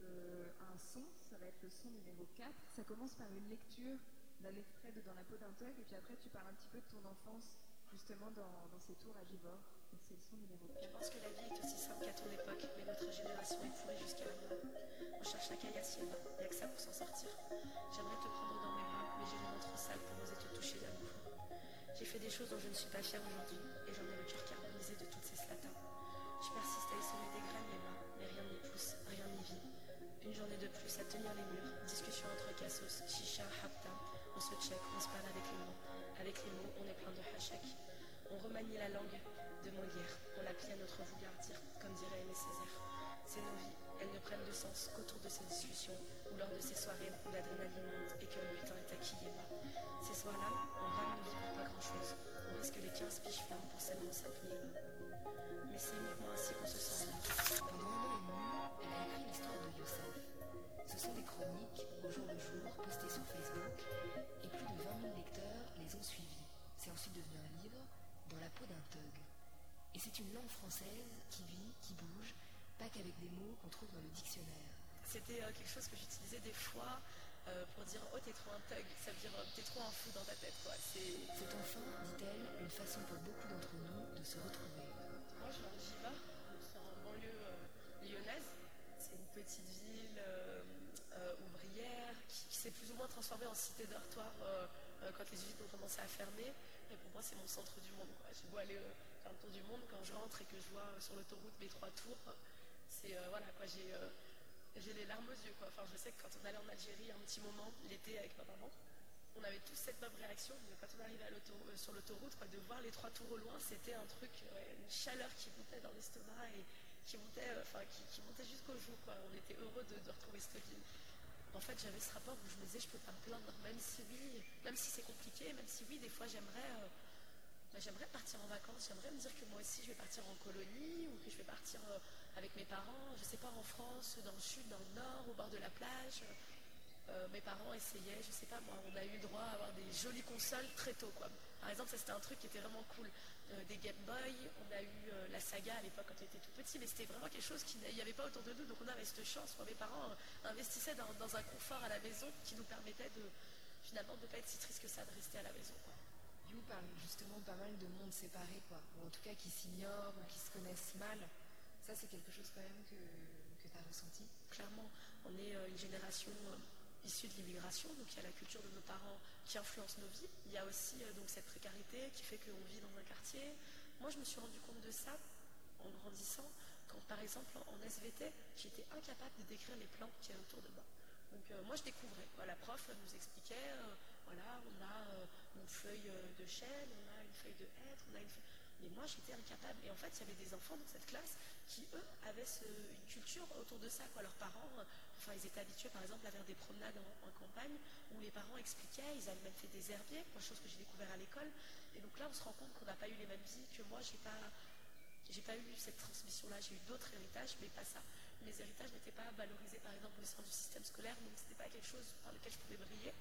euh, un son, ça va être le son numéro 4. Ça commence par une lecture d'un extrait de Dans la peau d'un thug, et puis après tu parles un petit peu de ton enfance, justement dans, dans ces tours à Givor. Donc c'est le son numéro 4.
Je pense que la vie est aussi simple qu'à ton époque, mais notre génération est pourrie jusqu'à la. On cherche la caillassienne, il n'y a que ça pour s'en sortir. J'aimerais te prendre dans mes bras, mais j'ai les mains trop sales pour oser te toucher d'amour. J'ai fait des choses dont je ne suis pas fière aujourd'hui, et j'en ai le cœur carbonisé de toutes ces slatins. Je persiste à semer des graines, les mains, mais rien n'y pousse, rien n'y vit.
Une journée de plus à tenir les murs, discussion entre cassos, chicha, hapta, on se check, on se parle avec les mots. Avec les mots, on est plein de hachek. On remanie la langue de Molière, on l'applique à notre vulgaire dire, comme dirait Aimé Césaire. C'est nos vies, elles ne prennent de sens qu'autour de ces discussions ou lors de ces soirées où l'adrénaline monte et que le putain est acquis et bas. Ces soirs-là, on rame nos vies pour pas grand-chose. On risque les 15 piges fermes pour seulement 5 000. Mais c'est uniquement ainsi qu'on se sent.
Pendant et demi, elle a l'histoire de Youssef. Ce sont des peau d'un thug. Et c'est une langue française qui vit, qui bouge, pas qu'avec des mots qu'on trouve dans le dictionnaire.
C'était euh, quelque chose que j'utilisais des fois euh, pour dire oh t'es trop un thug, ça veut dire euh, t'es trop un fou dans ta tête quoi. C'est
enfin, dit-elle, une façon pour beaucoup d'entre nous de se retrouver.
Moi, je viens de Giva, c'est en banlieue euh, lyonnaise. C'est une petite ville ouvrière qui, qui s'est plus ou moins transformée en cité dortoir quand les usines ont commencé à fermer. Et pour moi, c'est mon centre du monde. J'ai beau aller euh, faire le tour du monde, quand je rentre et que je vois euh, sur l'autoroute mes trois tours, c'est euh, voilà quoi, j'ai j'ai les larmes aux yeux quoi. Enfin, je sais que quand on allait en Algérie un petit moment l'été avec ma maman, on avait tous cette même réaction. Mais quand on arrivait sur l'autoroute, de voir les trois tours au loin, c'était un truc, une chaleur qui montait dans l'estomac et qui montait, qui montait jusqu'au jour. Quoi. On était heureux de, de retrouver cette ville. En fait, j'avais ce rapport où je me disais, je peux pas me plaindre, même si oui, même si c'est compliqué, même si oui, des fois j'aimerais, euh, bah, j'aimerais partir en vacances, j'aimerais me dire que moi aussi je vais partir en colonie ou que je vais partir euh, avec mes parents, je sais pas, en France, dans le sud, dans le nord, au bord de la plage. Euh, mes parents essayaient, je sais pas moi, on a eu droit à avoir des jolies consoles très tôt quoi. Par exemple, ça c'était un truc qui était vraiment cool. Euh, des Game Boy, on a eu euh, la saga à l'époque quand on était tout petit, mais c'était vraiment quelque chose qu'il n'y avait pas autour de nous, donc on avait cette chance. Moi, mes parents euh, investissaient dans, dans un confort à la maison qui nous permettait de finalement de ne pas être si triste que ça de rester à la maison. Quoi.
You parle justement pas mal de mondes séparés, quoi. Ou en tout cas qui s'ignorent ou qui se connaissent mal. Ça, c'est quelque chose quand même que, que tu as ressenti?
Clairement, on est une génération issue de l'immigration, donc il y a la culture de nos parents qui influence nos vies. Il y a aussi euh, donc cette précarité qui fait qu'on vit dans un quartier. Moi, je me suis rendu compte de ça en grandissant, quand par exemple en SVT, j'étais incapable de décrire les plantes qui y a autour de moi. Donc euh, moi, je découvrais. La prof nous expliquait, euh, voilà, on a une feuille de chêne, on a une feuille de hêtre, on a une feuille... Mais moi, j'étais incapable. Et en fait, il y avait des enfants dans cette classe qui, eux, avaient ce- une culture autour de ça. Quoi. Leurs parents, euh, enfin, ils étaient habitués, par exemple, à faire des promenades en, en campagne où les parents expliquaient, ils avaient même fait des herbiers, quoi, chose que j'ai découvert à l'école. Et donc là, on se rend compte qu'on n'a pas eu les mêmes vies, que moi, j'ai pas, j'ai pas eu cette transmission-là. J'ai eu d'autres héritages, mais pas ça. Mes héritages n'étaient pas valorisés, par exemple, au sein du système scolaire, donc c'était pas quelque chose par lequel je pouvais briller.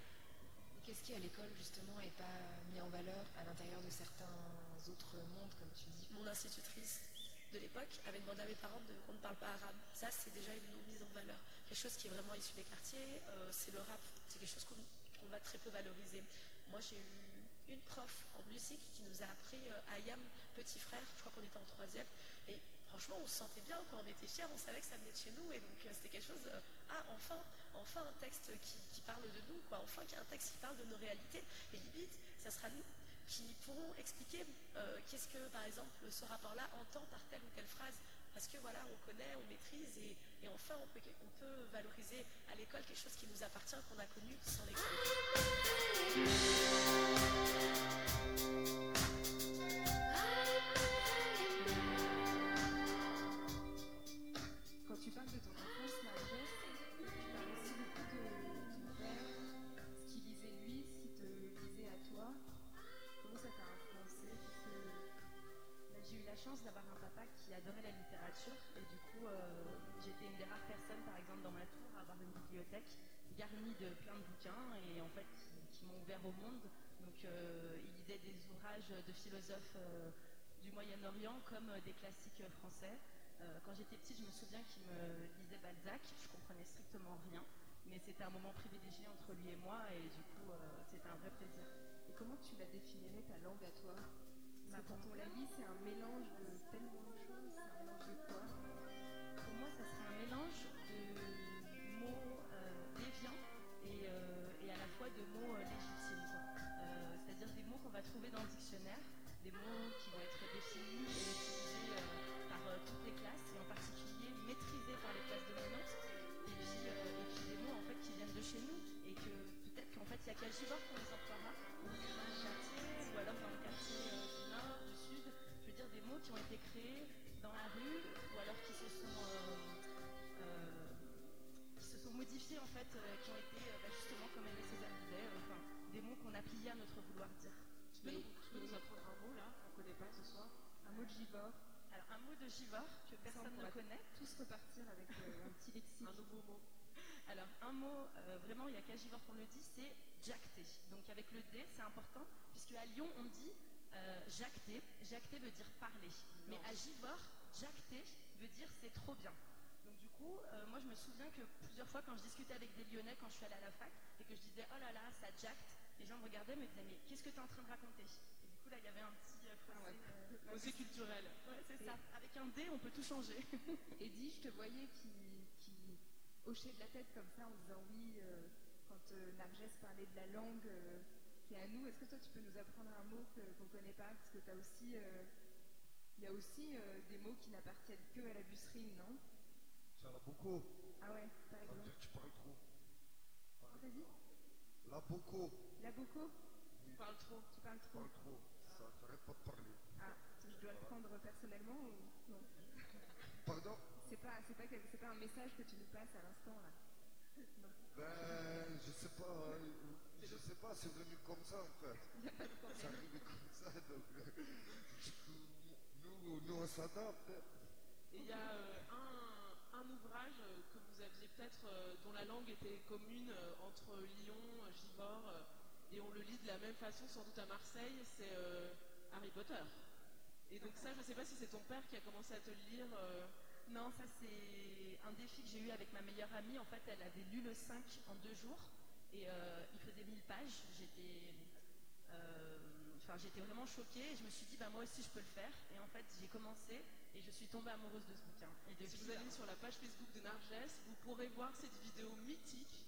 Qu'est-ce qui, à l'école, justement, n'est pas mis en valeur à l'intérieur de certains autres mondes, comme tu dis?
Mon institutrice de l'époque avait demandé à mes parents qu'on ne parle pas arabe. Ça, c'est déjà une non-mise en valeur. Quelque chose qui est vraiment issu des quartiers, euh, c'est le rap. C'est quelque chose qu'on va très peu valoriser. Moi, j'ai eu une prof en musique qui nous a appris euh, Ayam, petit frère, je crois qu'on était en troisième. Et franchement, on se sentait bien quand on était fiers, on savait que ça venait de chez nous. Et donc, euh, c'était quelque chose, ah, enfin, enfin un texte qui, parle de nous, quoi. Enfin, un texte qui parle de nos réalités. Et limite, ça sera nous qui pourront expliquer euh, qu'est-ce que, par exemple, ce rapport-là entend par telle ou telle phrase. Parce que voilà, on connaît, on maîtrise, et, et enfin, on peut, on peut valoriser à l'école quelque chose qui nous appartient, qu'on a connu sans l'expliquer.
Jacté. Donc, avec le D, c'est important, puisque à Lyon, on dit euh, jacté. Jacté veut dire parler. Mais à Givors, jacté veut dire c'est trop bien. Donc, du coup, euh, moi, je me souviens que plusieurs fois, quand je discutais avec des Lyonnais, quand je suis allée à la fac, et que je disais oh là là, ça jacte, les gens me regardaient et me disaient mais qu'est-ce que tu es en train de raconter? Et du coup, là, il y avait un petit euh, fossé, euh,
culturel.
Ouais, c'est ça. Avec un D, on peut tout changer.
Et dis, je te voyais qui, qui hochait de la tête comme ça en disant oui, euh, quand euh, Nargès parlait de la langue euh, qui est à nous, est-ce que toi tu peux nous apprendre un mot qu'on ne connaît pas? Parce que tu as aussi, euh, il y a aussi euh, des mots qui n'appartiennent que à la busserine, non?
Ça en a beaucoup.
Ah ouais, par
Ça veut
exemple.
dire que tu parles trop.
Oh, Vas-y,
Là, beaucoup.
la boco,
Tu parles trop.
tu parles
Tu
trop.
parles trop. Ça t'arrête pas de parler.
Ah, je dois le prendre personnellement ou non?
Pardon?
C'est pas, c'est pas, un message que tu nous passes à l'instant là. Non.
Ben, je sais pas. Je sais pas, c'est venu comme ça en fait. C'est arrivé comme ça, donc euh, du coup, nous, nous on s'adapte.
Et il y a euh, un, un ouvrage que vous aviez peut-être, euh, dont la langue était commune euh, entre Lyon, Givors, euh, et on le lit de la même façon sans doute à Marseille, c'est euh, Harry Potter. Et donc ça, je ne sais pas si c'est ton père qui a commencé à te le lire. euh,
Non, ça c'est un défi que j'ai eu avec ma meilleure amie. En fait, elle avait lu le 5 en deux jours et euh, il faisait 1000 pages. J'étais euh, enfin, j'étais vraiment choquée et je me suis dit, bah, moi aussi je peux le faire. Et en fait, j'ai commencé et je suis tombée amoureuse de ce bouquin. Et
Si vous allez sur la page Facebook de Narges, vous pourrez voir cette vidéo mythique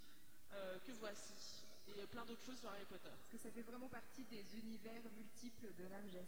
euh, que voici. Et plein d'autres choses sur Harry Potter.
Parce que ça fait vraiment partie des univers multiples de Nargès.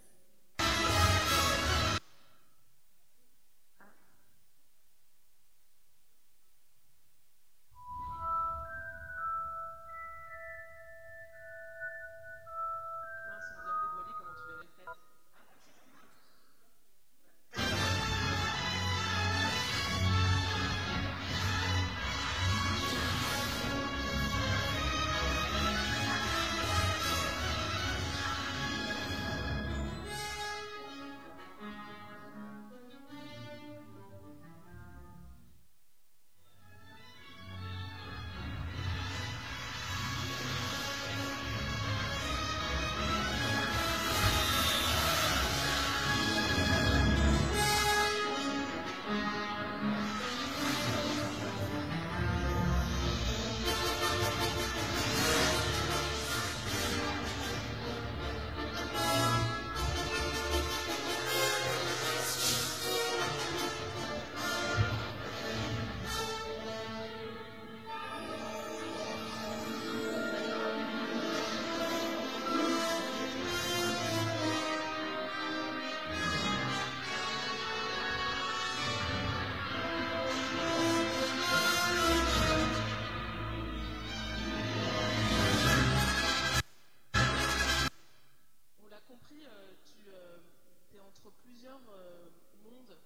Entre plusieurs euh, mondes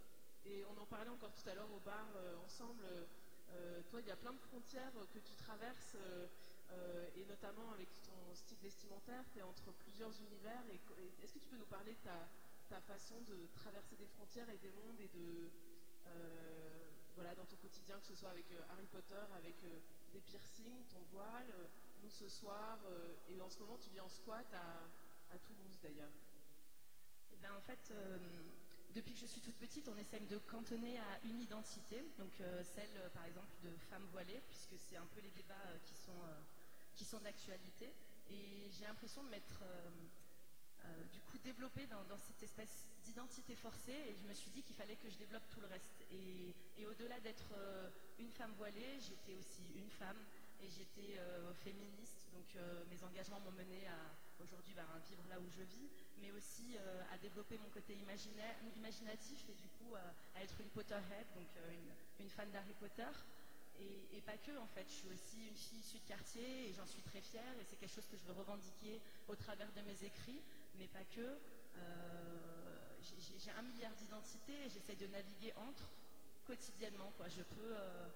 et on en parlait encore tout à l'heure au bar euh, ensemble. Euh, toi, il y a plein de frontières que tu traverses et notamment avec ton style vestimentaire, tu es entre plusieurs univers. Et, Est-ce que tu peux nous parler de ta, façon de traverser des frontières et des mondes et de voilà dans ton quotidien, que ce soit avec Harry Potter, avec des piercings, ton voile, nous ce soir et en ce moment tu vis en squat à Toulouse d'ailleurs.
Ben, en fait, euh, depuis que je suis toute petite, on essaye de cantonner à une identité, donc euh, celle euh, par exemple de femme voilée, puisque c'est un peu les débats qui sont, d'actualité. Et j'ai l'impression de m'être du coup développée dans, cette espèce d'identité forcée, et je me suis dit qu'il fallait que je développe tout le reste. Et, au-delà d'être une femme voilée, j'étais aussi une femme, et j'étais féministe, donc mes engagements m'ont mené à aujourd'hui bah, à vivre là où je vis, mais aussi euh, à développer mon côté imaginatif et du coup à, à être une Potterhead, donc euh, une, fan d'Harry Potter. et, pas que en fait. Je suis aussi une fille issue de quartier et j'en suis très fière et c'est quelque chose que je veux revendiquer au travers de mes écrits, mais pas que. Euh, j'ai- un milliard d'identités et j'essaie de naviguer entre quotidiennement. Quoi. Je peux. euh,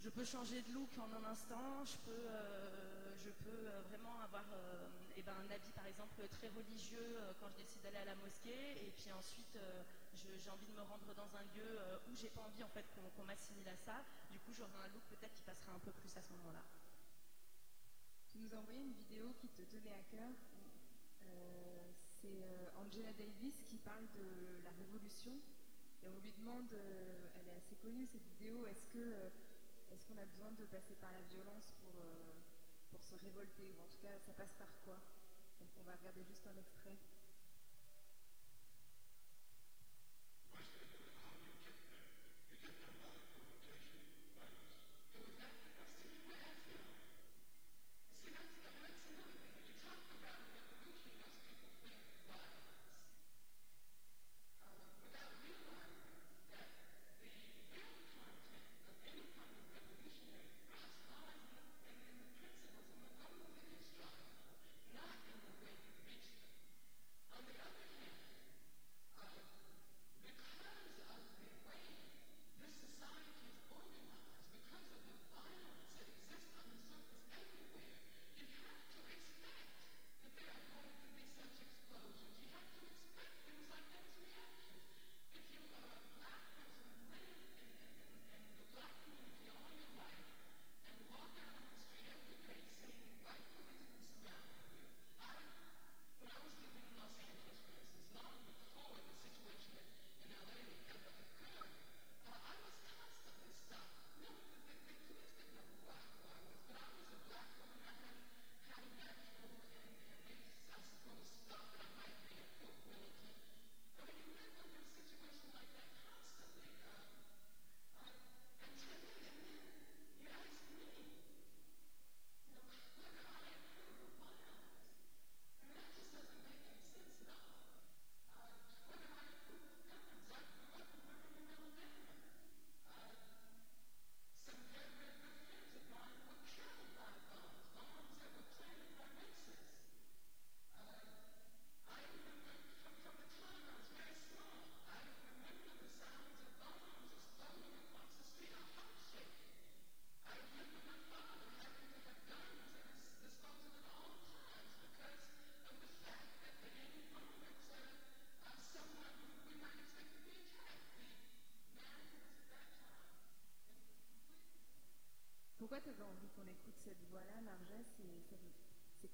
je peux changer de look en un instant, je peux, euh, je peux euh, vraiment avoir euh, eh ben, un habit par exemple très religieux euh, quand je décide d'aller à la mosquée et puis ensuite j'ai envie de me rendre dans un lieu où j'ai pas envie en fait qu'on m'assimile à ça, du coup j'aurai un look peut-être qui passera un peu plus à ce moment-là.
Tu nous as envoyé une vidéo qui te tenait à cœur. C'est Angela Davis qui parle de la révolution. Et on lui demande, elle est assez connue cette vidéo, est-ce est-ce qu'on a besoin de passer par la violence pour, pour se révolter Ou en tout cas, ça passe par quoi? Donc on va regarder juste un extrait.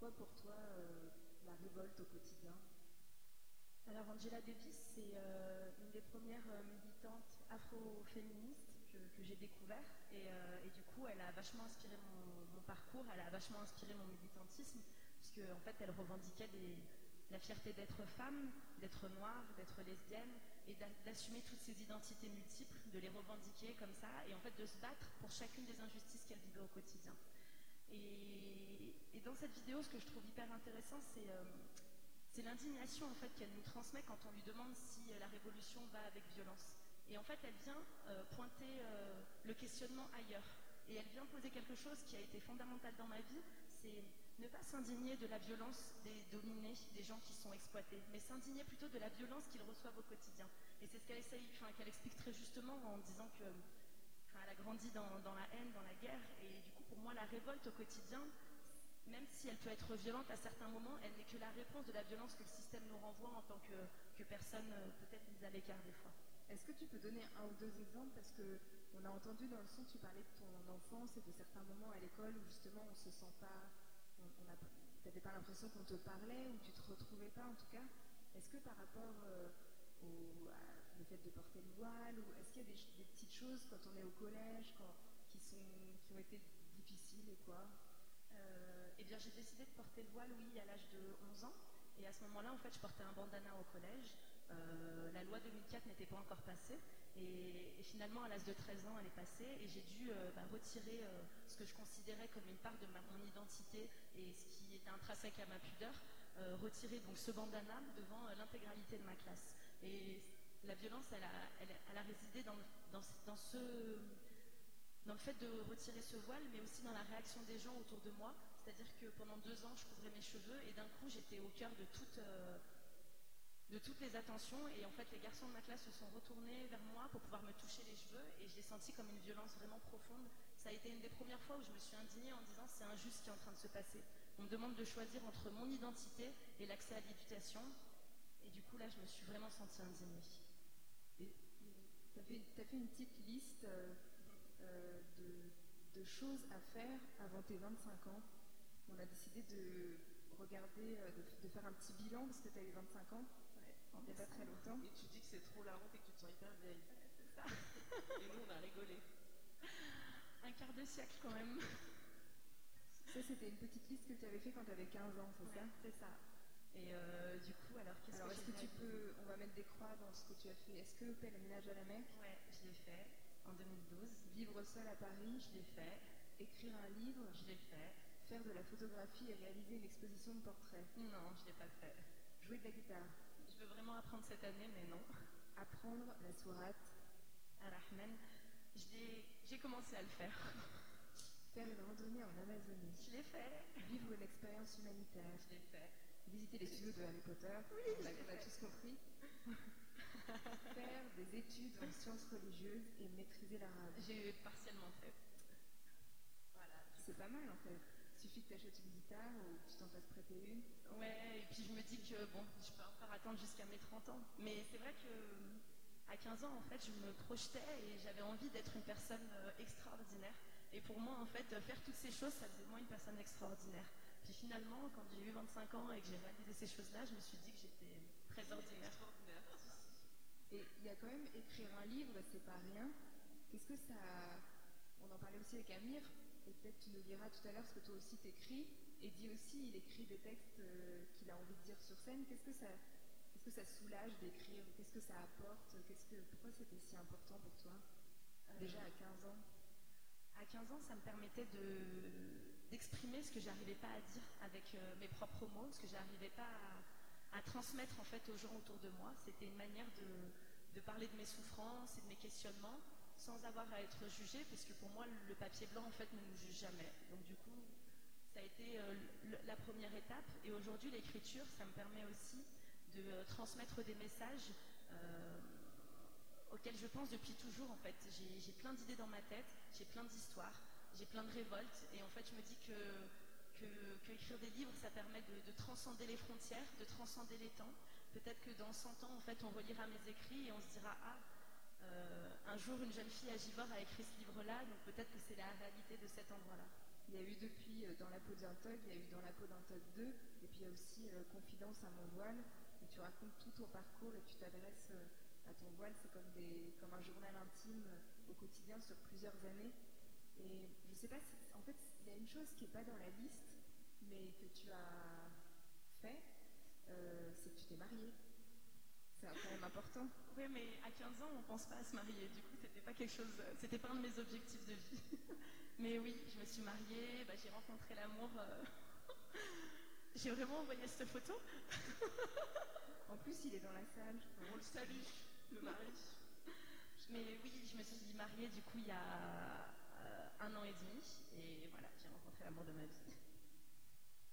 Quoi pour toi euh, la révolte au quotidien?
Alors Angela Davis, c'est euh, une des premières euh, militantes afro-féministes que, j'ai découvert et, du coup elle a vachement inspiré mon, parcours, elle a vachement inspiré mon militantisme puisque en fait elle revendiquait la fierté d'être femme, d'être noire, d'être lesbienne et d'a- d'assumer toutes ces identités multiples, de les revendiquer comme ça et en fait de se battre pour chacune des injustices qu'elle vivait au quotidien. Et, et dans cette vidéo, ce que je trouve hyper intéressant, c'est euh, c'est l'indignation en fait qu'elle nous transmet quand on lui demande si euh, la révolution va avec violence. Et en fait, elle vient euh, pointer le questionnement ailleurs. Et elle vient poser quelque chose qui a été fondamental dans ma vie, c'est ne pas s'indigner de la violence des dominés, des gens qui sont exploités, mais s'indigner plutôt de la violence qu'ils reçoivent au quotidien. Et c'est ce qu'elle enfin, explique très justement en disant que enfin, elle a grandi dans, dans la haine, dans la guerre, et du coup, pour moi, la révolte au quotidien, même si elle peut être violente à certains moments, elle n'est que la réponse de la violence que le système nous renvoie en tant que, personne euh, peut-être mise à l'écart des fois.
Est-ce que tu peux donner un ou deux exemples? Parce que on a entendu dans le son, tu parlais de ton enfance et de certains moments à l'école où justement on se sent pas, on, on a, t'avais pas l'impression qu'on te parlait ou tu te retrouvais pas en tout cas. Est-ce que par rapport euh, au fait de porter le voile ou est-ce qu'il y a des, petites choses quand on est au collège qui qui ont été difficiles et quoi?
Eh bien, j'ai décidé de porter le voile, oui, à l'âge de 11 ans. Et à ce moment-là, en fait, je portais un bandana au collège. Euh, la loi 2004 n'était pas encore passée. Et, finalement, à l'âge de 13 ans, elle est passée. Et j'ai dû euh, bah, retirer euh, ce que je considérais comme une part de mon identité et ce qui était intrinsèque à ma pudeur. euh, retirer donc ce bandana devant euh, l'intégralité de ma classe. Et la violence, elle a, résidé dans ce dans le fait de retirer ce voile, mais aussi dans la réaction des gens autour de moi. C'est-à-dire que pendant deux ans, je couvrais mes cheveux et d'un coup, j'étais au cœur de euh, de toutes les attentions. Et en fait, les garçons de ma classe se sont retournés vers moi pour pouvoir me toucher les cheveux et je l'ai senti comme une violence vraiment profonde. Ça a été une des premières fois où je me suis indignée en disant c'est injuste ce qui est en train de se passer. On me demande de choisir entre mon identité et l'accès à l'éducation. Et du coup, là, je me suis vraiment sentie indignée.
Tu as fait, t'as fait une petite liste euh, euh, de, de choses à faire avant tes 25 ans. On a décidé de regarder, euh, de, de faire un petit bilan parce que tu as eu 25 ans il n'y a pas très longtemps.
Et tu dis que c'est trop la honte et que tu te sens hyper vieille.
C'est ça.
Et nous, on a rigolé.
Un quart de siècle quand même.
Ça, c'était une petite liste que tu avais fait quand tu avais 15 ans, c'est ça?
C'est ça. Et euh, du coup, alors qu'est-ce
Alors,
que
est-ce que tu peux, on va mettre des croix dans ce que tu as fait? Est-ce que pèlerinage à la Mecque,
Ouais, je l'ai fait en 2012.
vivre seul à Paris,
Je l'ai fait.
écrire un livre,
Je l'ai fait.
faire de la photographie et réaliser une exposition de portraits,
Non, je l'ai pas fait.
jouer de la guitare,
Je veux vraiment apprendre cette année, mais non.
apprendre la sourate,
Ar-Rahman, l'ai- j'ai commencé à le faire.
faire une randonnée en Amazonie,
Je l'ai fait.
vivre une expérience humanitaire,
Je l'ai fait.
visiter les studios de Harry Potter, a, on a tous compris, faire des études en sciences religieuses et maîtriser l'arabe.
J'ai partiellement fait. Voilà.
C'est pas mal en fait. Il suffit que tu achètes une guitare ou que tu t'en fasses prêter une.
Ouais, et puis je me dis que bon, je peux encore attendre jusqu'à mes 30 ans. Mais c'est vrai que à 15 ans, en fait, je me projetais et j'avais envie d'être une personne euh, extraordinaire. Et pour moi, en fait, faire toutes ces choses, ça faisait de moi une personne extraordinaire. Puis finalement, quand j'ai eu 25 ans et que j'ai réalisé ces choses-là, je me suis dit que j'étais très ordinaire.
Et il y a quand même écrire un livre, c'est pas rien. Qu'est-ce que ça. On en parlait aussi avec Amir, et peut-être tu nous diras tout à l'heure ce que toi aussi t'écris. Et dit aussi, il écrit des textes euh, qu'il a envie de dire sur scène. Qu'est-ce que ça. Qu'est-ce que ça soulage d'écrire? Qu'est-ce que ça apporte? Qu'est-ce que, Pourquoi c'était si important pour toi? Déjà à 15 ans
À 15 ans, ça me permettait de- d'exprimer ce que j'arrivais pas à dire avec euh, mes propres mots, ce que j'arrivais pas à, à transmettre en fait aux gens autour de moi. C'était une manière de, parler de mes souffrances et de mes questionnements sans avoir à être jugé, puisque pour moi le papier blanc en fait ne nous juge jamais. Donc du coup, ça a été euh, la première étape. Et aujourd'hui, l'écriture, ça me permet aussi de euh, transmettre des messages. euh, auquel je pense depuis toujours en fait. J'ai plein d'idées dans ma tête, j'ai plein d'histoires, j'ai plein de révoltes et en fait je me dis que, que, que écrire des livres ça permet de, de transcender les frontières, de transcender les temps. Peut-être que dans 100 ans en fait on relira mes écrits et on se dira ah euh, un jour une jeune fille à Givor a écrit ce livre-là donc peut-être que c'est la réalité de cet endroit-là.
Il y a eu depuis euh, Dans la peau d'un togue, il y a eu Dans la peau d'un togue 2, et puis il y a aussi euh, Confidence à mon voile, où tu racontes tout ton parcours et tu t'adresses à ton voile. C'est comme, un journal intime au quotidien sur plusieurs années. Et je sais pas, si, en fait, il y a une chose qui n'est pas dans la liste, mais que tu as fait, euh, c'est que tu t'es mariée. C'est quand même important.
Oui mais à 15 ans on pense pas à se marier, du coup c'était pas quelque chose, c'était pas un de mes objectifs de vie. mais oui, je me suis mariée, bah, j'ai rencontré l'amour. euh, J'ai vraiment envoyé cette photo.
En plus, il est dans la salle.
On le salue, le mari.
Mais oui, je me suis mariée du coup il y a euh, un an et demi et voilà, j'ai rencontré l'amour de ma vie.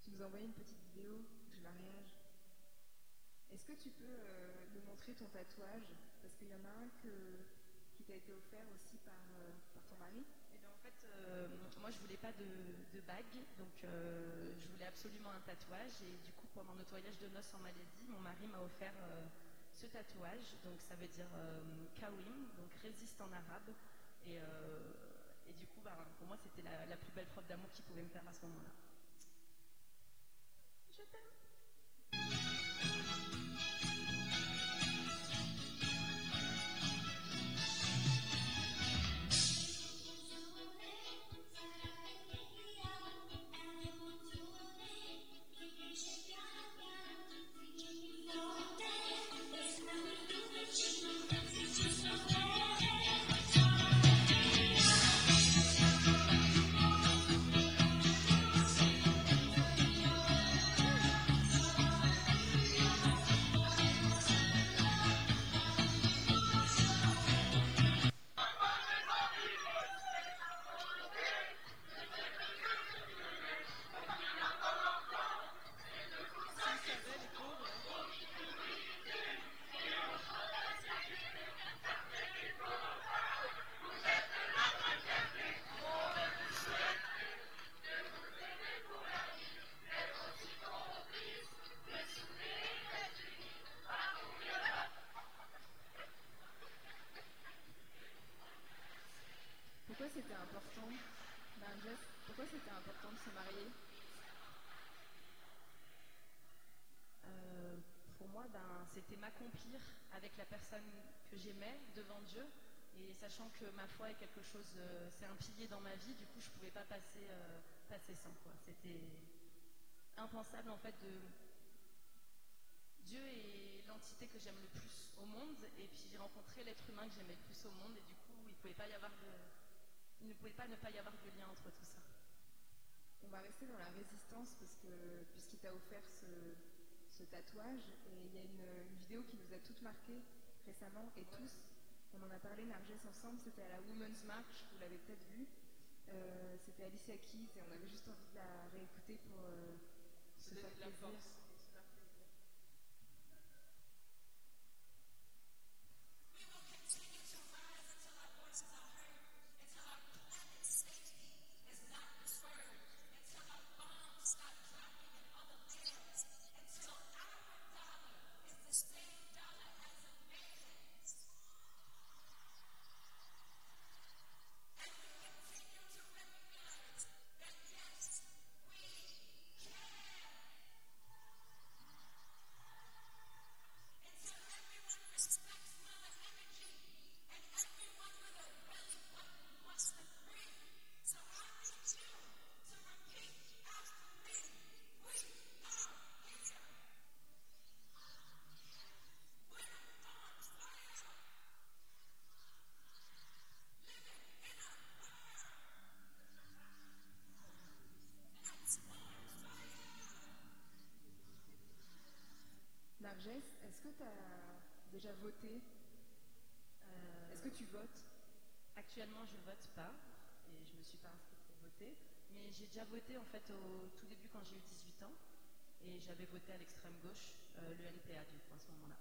Tu nous as envoyé une petite vidéo du mariage. Est-ce que tu peux euh, nous montrer ton tatouage? Parce qu'il y en a un que, qui t'a été offert aussi par, euh, ton mari.
Et bien en fait, euh, moi je voulais pas de, bague, donc euh, je voulais absolument un tatouage et du coup pendant notre voyage de noces en Malaisie, mon mari m'a offert ce tatouage, donc ça veut dire Kawim, donc résiste en arabe et, et du coup ben, pour moi c'était la, la plus belle preuve d'amour qu'il pouvait me faire à ce moment-là. Sachant que ma foi est quelque chose, euh, c'est un pilier dans ma vie, du coup je ne pouvais pas passer, euh, passer sans. quoi. C'était impensable en fait de... Dieu est l'entité que j'aime le plus au monde, et puis j'ai rencontré l'être humain que j'aimais le plus au monde, et du coup il, ne pouvait pas ne pas y avoir de lien entre tout ça.
On va rester dans la résistance parce que puisqu'il t'a offert ce, tatouage, et il y a une vidéo qui nous a toutes marquées récemment, et tous, on en a parlé, Narges, ensemble, c'était à la Women's March, vous l'avez peut-être vu. Euh, c'était Alicia Keys, et on avait juste envie de la réécouter pour euh, se faire
de la
plaisir.
force.
Déjà voté
Euh,
Est-ce que tu votes?
Actuellement, je vote pas et je me suis pas inscrite pour voter. Mais j'ai déjà voté en fait au tout début quand j'ai eu 18 ans et j'avais voté à l'extrême gauche, euh, le NPA du coup à ce moment-là.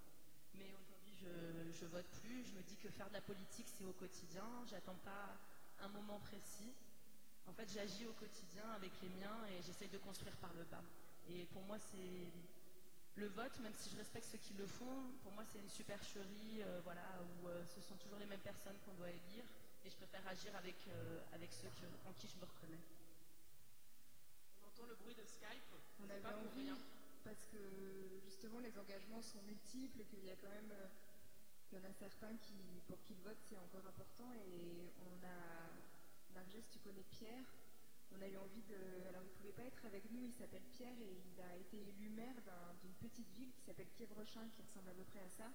Mais aujourd'hui, je, je vote plus. Je me dis que faire de la politique, c'est au quotidien. J'attends pas un moment précis. En fait, j'agis au quotidien avec les miens et j'essaye de construire par le bas. Et pour moi, c'est le vote, même si je respecte ceux qui le font, pour moi c'est une supercherie, euh, voilà, où euh, ce sont toujours les mêmes personnes qu'on doit élire, et je préfère agir avec, euh, avec ceux que- en qui je me reconnais.
On entend le bruit de Skype.
On avait
pas pour
envie
rien.
parce que justement les engagements sont multiples et qu'il y a quand même euh, il y en a certains qui pour qui le vote c'est encore important et on a tu connais Pierre? On a eu envie de alors il pouvait pas être avec nous il s'appelle Pierre et il a été élu maire d'un- d'une petite ville qui s'appelle Quievrechin qui ressemble à peu près à ça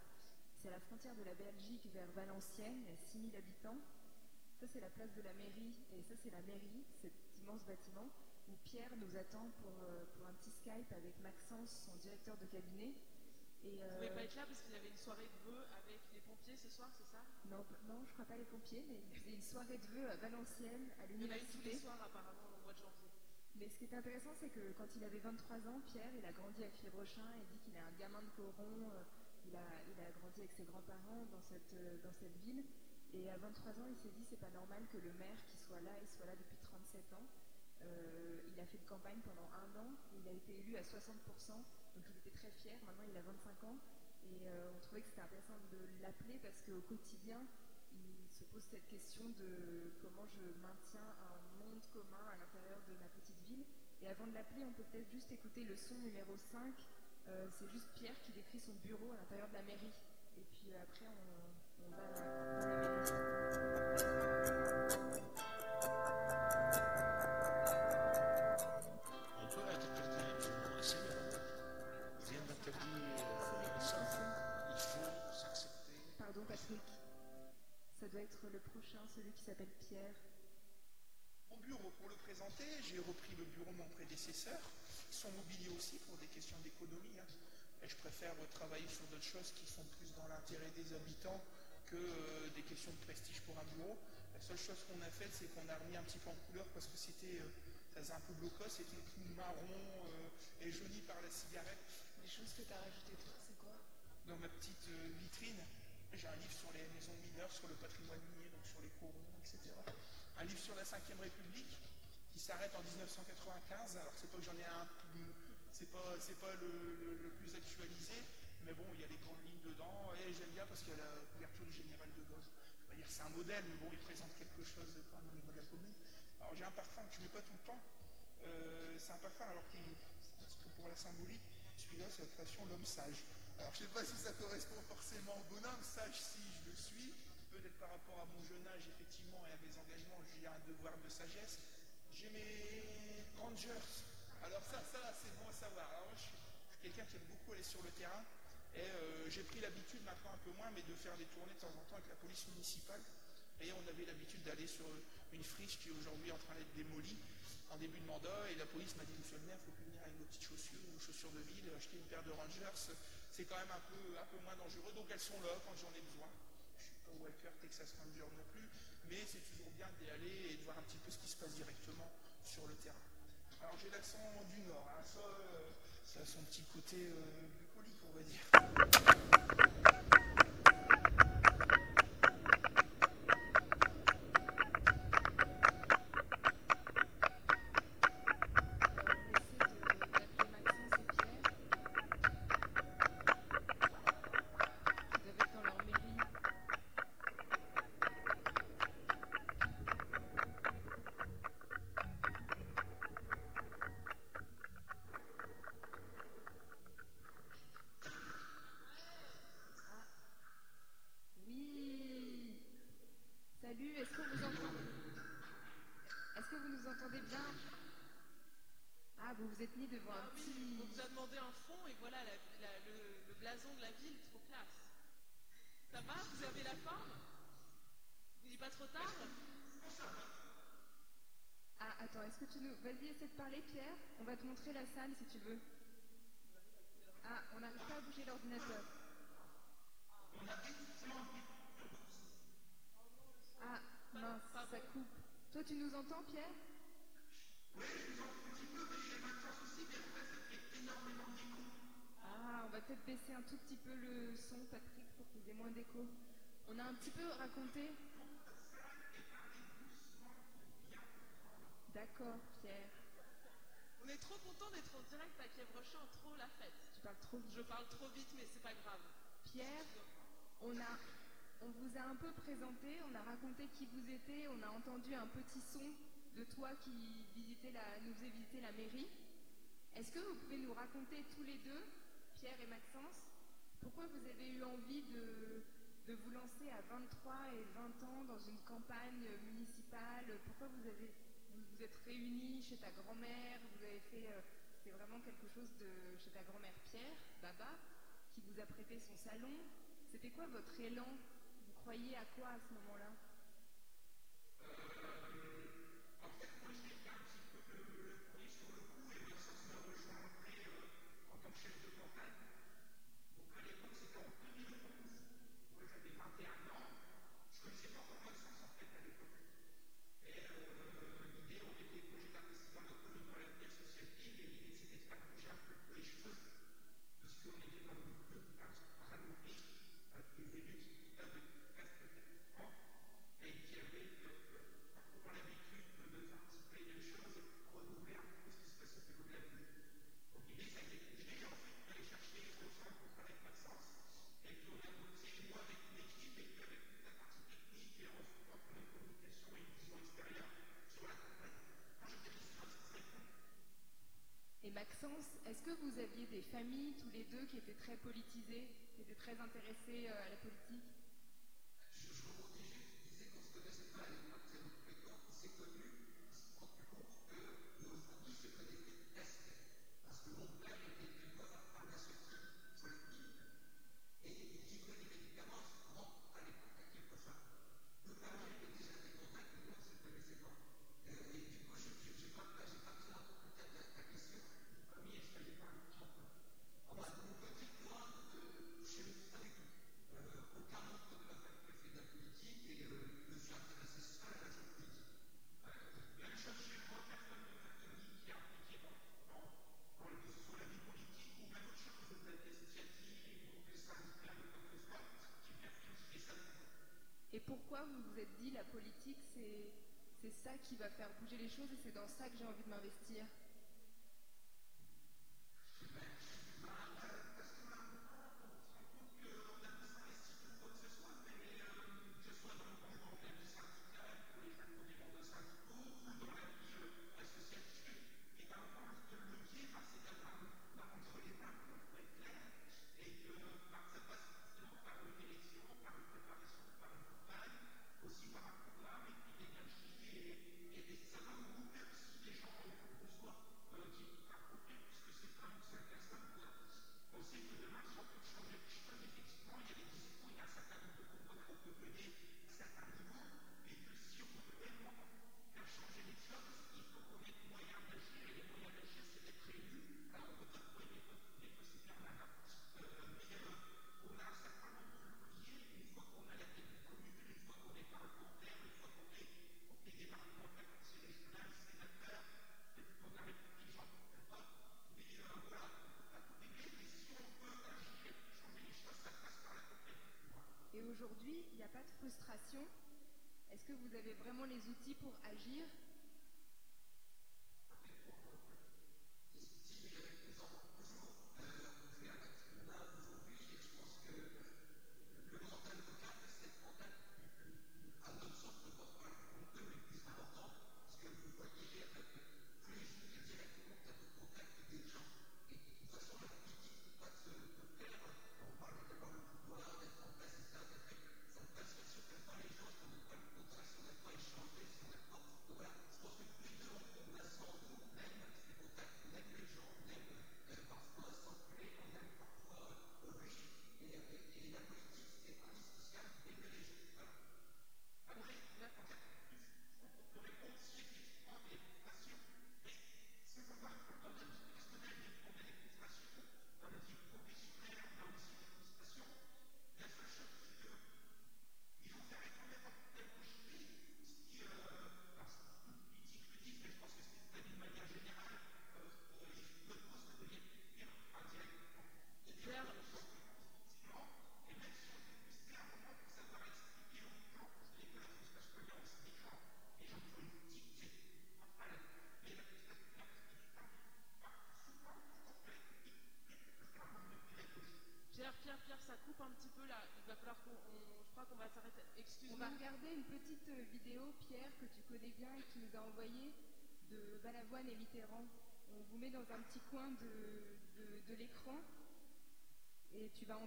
c'est à la frontière de la Belgique vers Valenciennes il y a 6000 habitants ça, c'est la place de la mairie. Et ça, c'est la mairie, cet immense bâtiment, où Pierre nous attend pour, euh, pour un petit Skype avec Maxence, son directeur de cabinet. Et,
Vous
euh,
pouvez pas être là parce qu'il y avait une soirée de vœux avec les pompiers ce soir, c'est ça?
Non, non, je crois pas les pompiers, mais il faisait une soirée de vœux à Valenciennes, à
Il y en a eu tous les
l'université.
soirs apparemment au mois de janvier.
Mais ce qui est intéressant, c'est que quand il avait 23 ans, Pierre, il a grandi à Fiévrochin, il dit qu'il est un gamin de Coron, euh, il, a, il a grandi avec ses grands-parents dans cette, euh, dans cette ville. Et à 23 ans, il s'est dit, c'est pas normal que le maire qui soit là, il soit là depuis 37 ans. Euh, il a fait une campagne pendant un an, il a été élu à 60%, donc il était très fier, maintenant il a 25 ans. Et euh, on trouvait que c'était intéressant de l'appeler parce qu'au quotidien, il se pose cette question de comment je maintiens un monde commun à l'intérieur de ma petite ville. Et avant de l'appeler, on peut peut-être juste écouter le son numéro 5. Euh, c'est juste Pierre qui décrit son bureau à l'intérieur de la mairie. Et puis après, on, va dans la mairie. Doit être le prochain, celui qui s'appelle Pierre.
Mon bureau, pour le présenter, j'ai repris le bureau de mon prédécesseur, son mobilier aussi pour des questions d'économie. hein. Et je préfère euh, travailler sur d'autres choses qui sont plus dans l'intérêt des habitants que euh, des questions de prestige pour un bureau. La seule chose qu'on a faite, c'est qu'on a remis un petit peu en couleur parce que c'était, euh, ça faisait un peu blocos, c'était tout marron euh, et jauni par la cigarette.
Les choses que tu as rajoutées, toi, c'est quoi?
Dans ma petite euh, vitrine, j'ai un livre sur les maisons de mineurs, sur le patrimoine minier, donc sur les corons, etc. Un livre sur la Ve République qui s'arrête en 1995. Alors c'est pas que j'en ai un, c'est pas, c'est pas le, plus actualisé, mais bon, il y a les grandes lignes dedans et j'aime bien parce qu'il y a la couverture du général de Gaulle. C'est un modèle, mais bon, il présente quelque chose au niveau de la commune. Alors j'ai un parfum que je mets pas tout le temps. Euh, c'est un parfum alors qui, pour la symbolique, celui-là c'est la création l'homme sage. Alors, je ne sais pas si ça correspond forcément au bonhomme, sage si je le suis. Peut-être par rapport à mon jeune âge, effectivement, et à mes engagements, j'ai un devoir de sagesse. J'ai mes Rangers. Alors, ça, ça c'est bon à savoir. Alors, je suis, quelqu'un qui aime beaucoup aller sur le terrain. Et euh, j'ai pris l'habitude, maintenant un peu moins, mais de faire des tournées de temps en temps avec la police municipale. Et on avait l'habitude d'aller sur une friche qui est aujourd'hui en train d'être démolie en début de mandat. Et la police m'a dit, monsieur le maire, il faut venir avec vos petites chaussures ou chaussures de ville, acheter une paire de Rangers. C'est quand même un peu, un peu moins dangereux. Donc elles sont là quand j'en ai besoin. Je suis pas Walker Texas Ranger non plus. Mais c'est toujours bien d'y aller et de voir un petit peu ce qui se passe directement sur le terrain. Alors j'ai l'accent du Nord. hein. Ça, euh, ça a son petit côté euh, bucolique, on va dire.
Oui. Salut, est-ce que vous entendez Est-ce que vous nous entendez bien Ah, vous vous êtes mis devant un
Ah oui,
petit.
on vous a demandé un fond et voilà la- la- le, le blason de la ville, trop classe. Ça va Vous avez la forme Vous n'est pas trop tard
Ah, attends, est-ce que tu nous. Vas-y, essaie de parler, Pierre. On va te la salle si tu veux. Ah, on n'arrive pas à bouger l'ordinateur. Ah, mince, ça coupe. Toi, tu nous entends, Pierre? Ah, on va peut-être baisser un tout petit peu le son, Patrick, pour qu'il y ait moins d'écho. On a un petit peu raconté. D'accord, Pierre.
Est trop content d'être en direct à trop la fête.
Tu parles trop vite.
Je parle trop vite, mais c'est pas grave.
Pierre, on, a, on vous a un peu présenté, on a raconté qui vous étiez, on a entendu un petit son de toi qui visitait la, nous faisait visiter la mairie. Est-ce que vous pouvez nous raconter tous les deux, Pierre et Maxence, pourquoi vous avez eu envie de, de vous lancer à 23 et 20 ans dans une campagne municipale? Pourquoi vous avez vous, êtes réunis chez ta grand-mère Vous avez fait euh, vraiment quelque chose de chez ta grand-mère Pierre, Baba, qui vous a prêté son salon. C'était quoi votre élan? Vous croyez à quoi à ce moment-là Et Maxence, est-ce que vous aviez des familles tous les deux qui étaient très politisées, qui étaient très intéressées euh, à la politique Et pourquoi vous vous êtes dit la politique, c'est c'est ça qui va faire bouger les choses et c'est dans ça que j'ai envie de m'investir?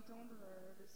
Entendre euh, le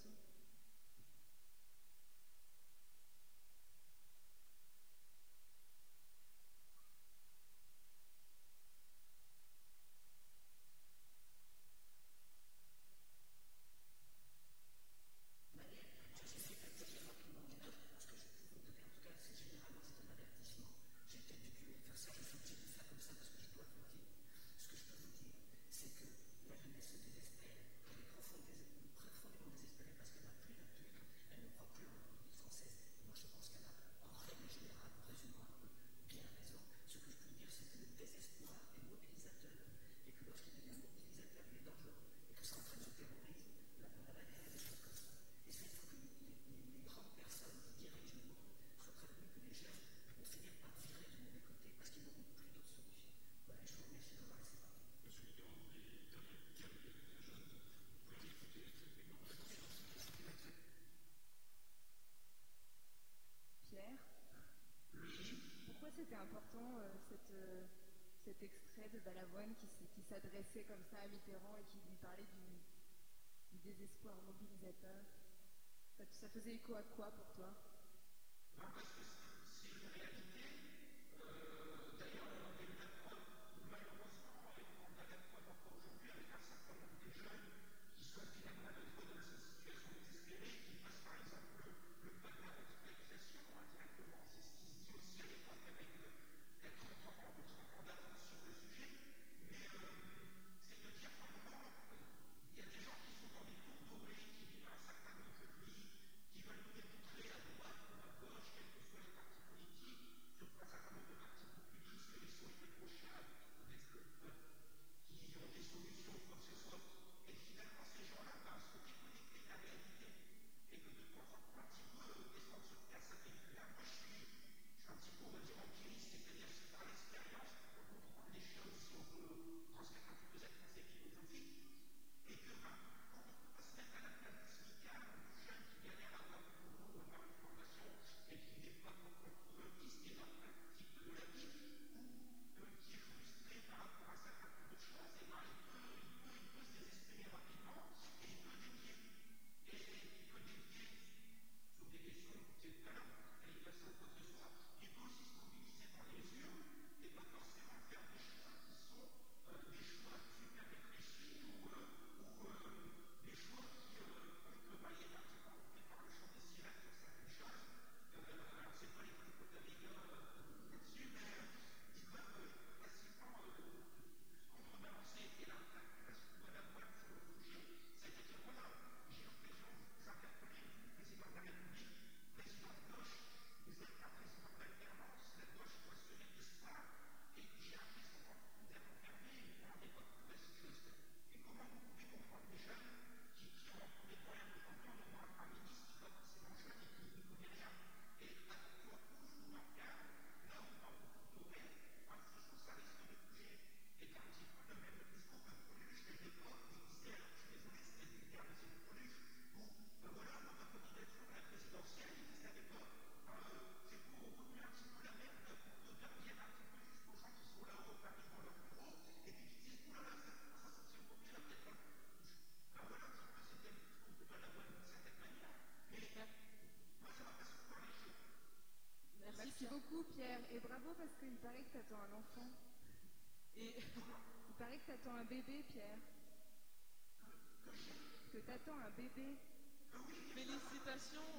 Félicitations.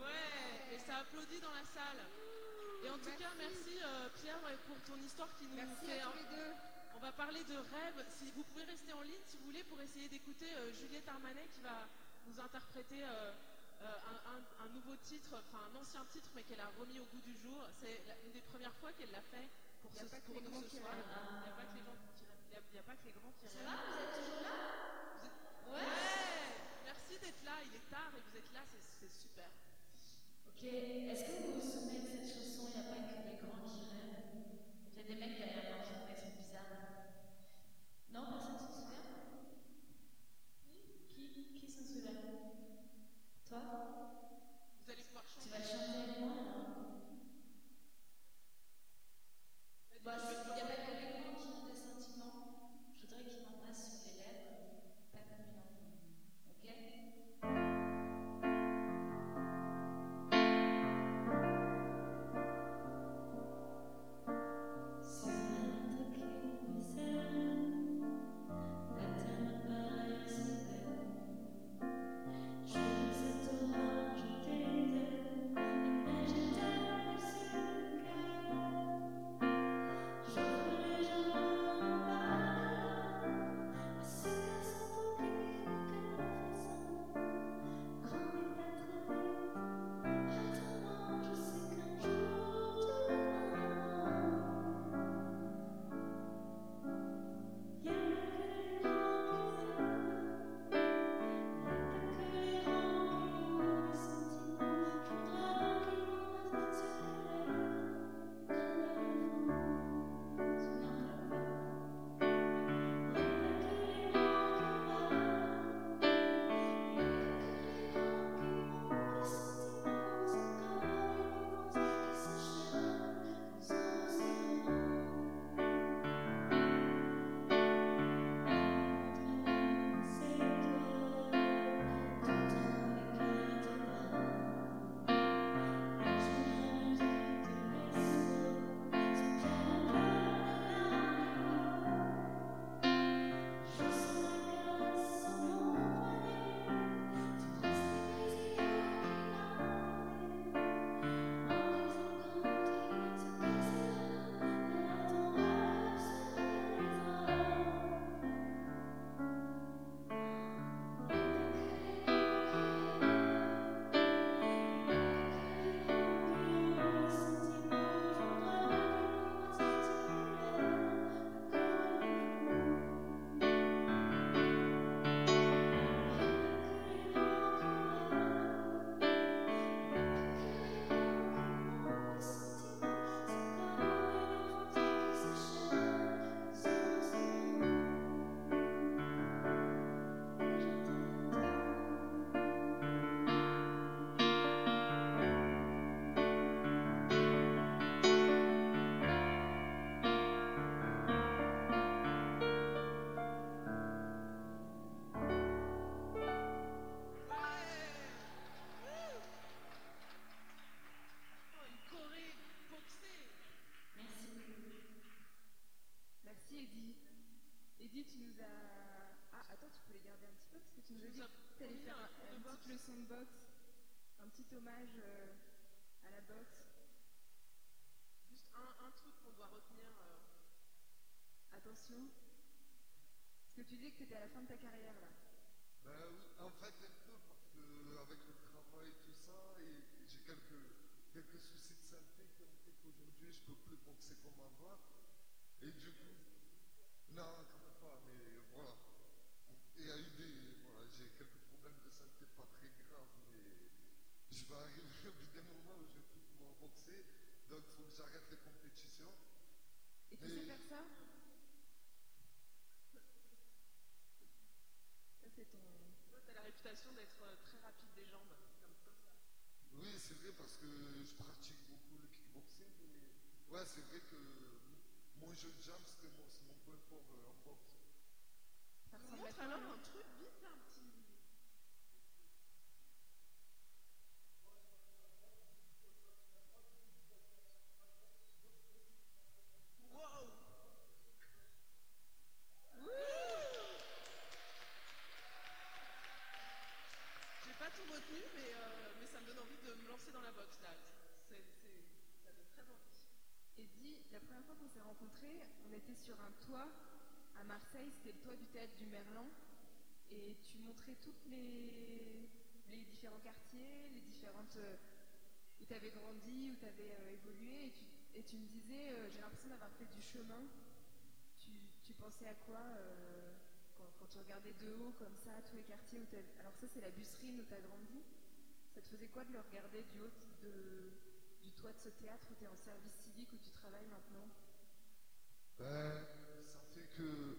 Ouais, et ça applaudit dans la salle. Et en tout cas, merci euh, Pierre pour ton histoire qui nous fait. On va parler de rêve. Si vous pouvez rester en ligne, si vous voulez, pour essayer d'écouter euh, Juliette Armanet qui va nous interpréter euh, un, nouveau titre, enfin un ancien titre, mais qu'elle a remis au goût du jour. C'est une des premières fois qu'elle l'a fait pour, ce, pour nous ce soir. Il n'y a pas que les gens n'y a, pas que les grands qui.
Ça va, vous êtes toujours là?
Ouais. ouais. Merci d'être là, il est tard et vous êtes là, c'est super.
Ok, est-ce que vous vous souvenez de cette chanson?
S'est rencontrés, on était sur un toit à Marseille, c'était le toit du théâtre du Merlan, et tu montrais toutes les, les différents quartiers, les différentes euh, où tu avais grandi, où tu avais évolué, et tu, et tu me disais, euh, j'ai l'impression d'avoir fait du chemin. Tu, tu pensais à quoi euh, quand, tu regardais de haut comme ça tous les quartiers où t'as- Alors ça c'est la busserine où tu as grandi. Ça te faisait quoi de le regarder du haut de, de ce théâtre où tu es en service civique, où tu travailles maintenant?
Ben, ça fait que.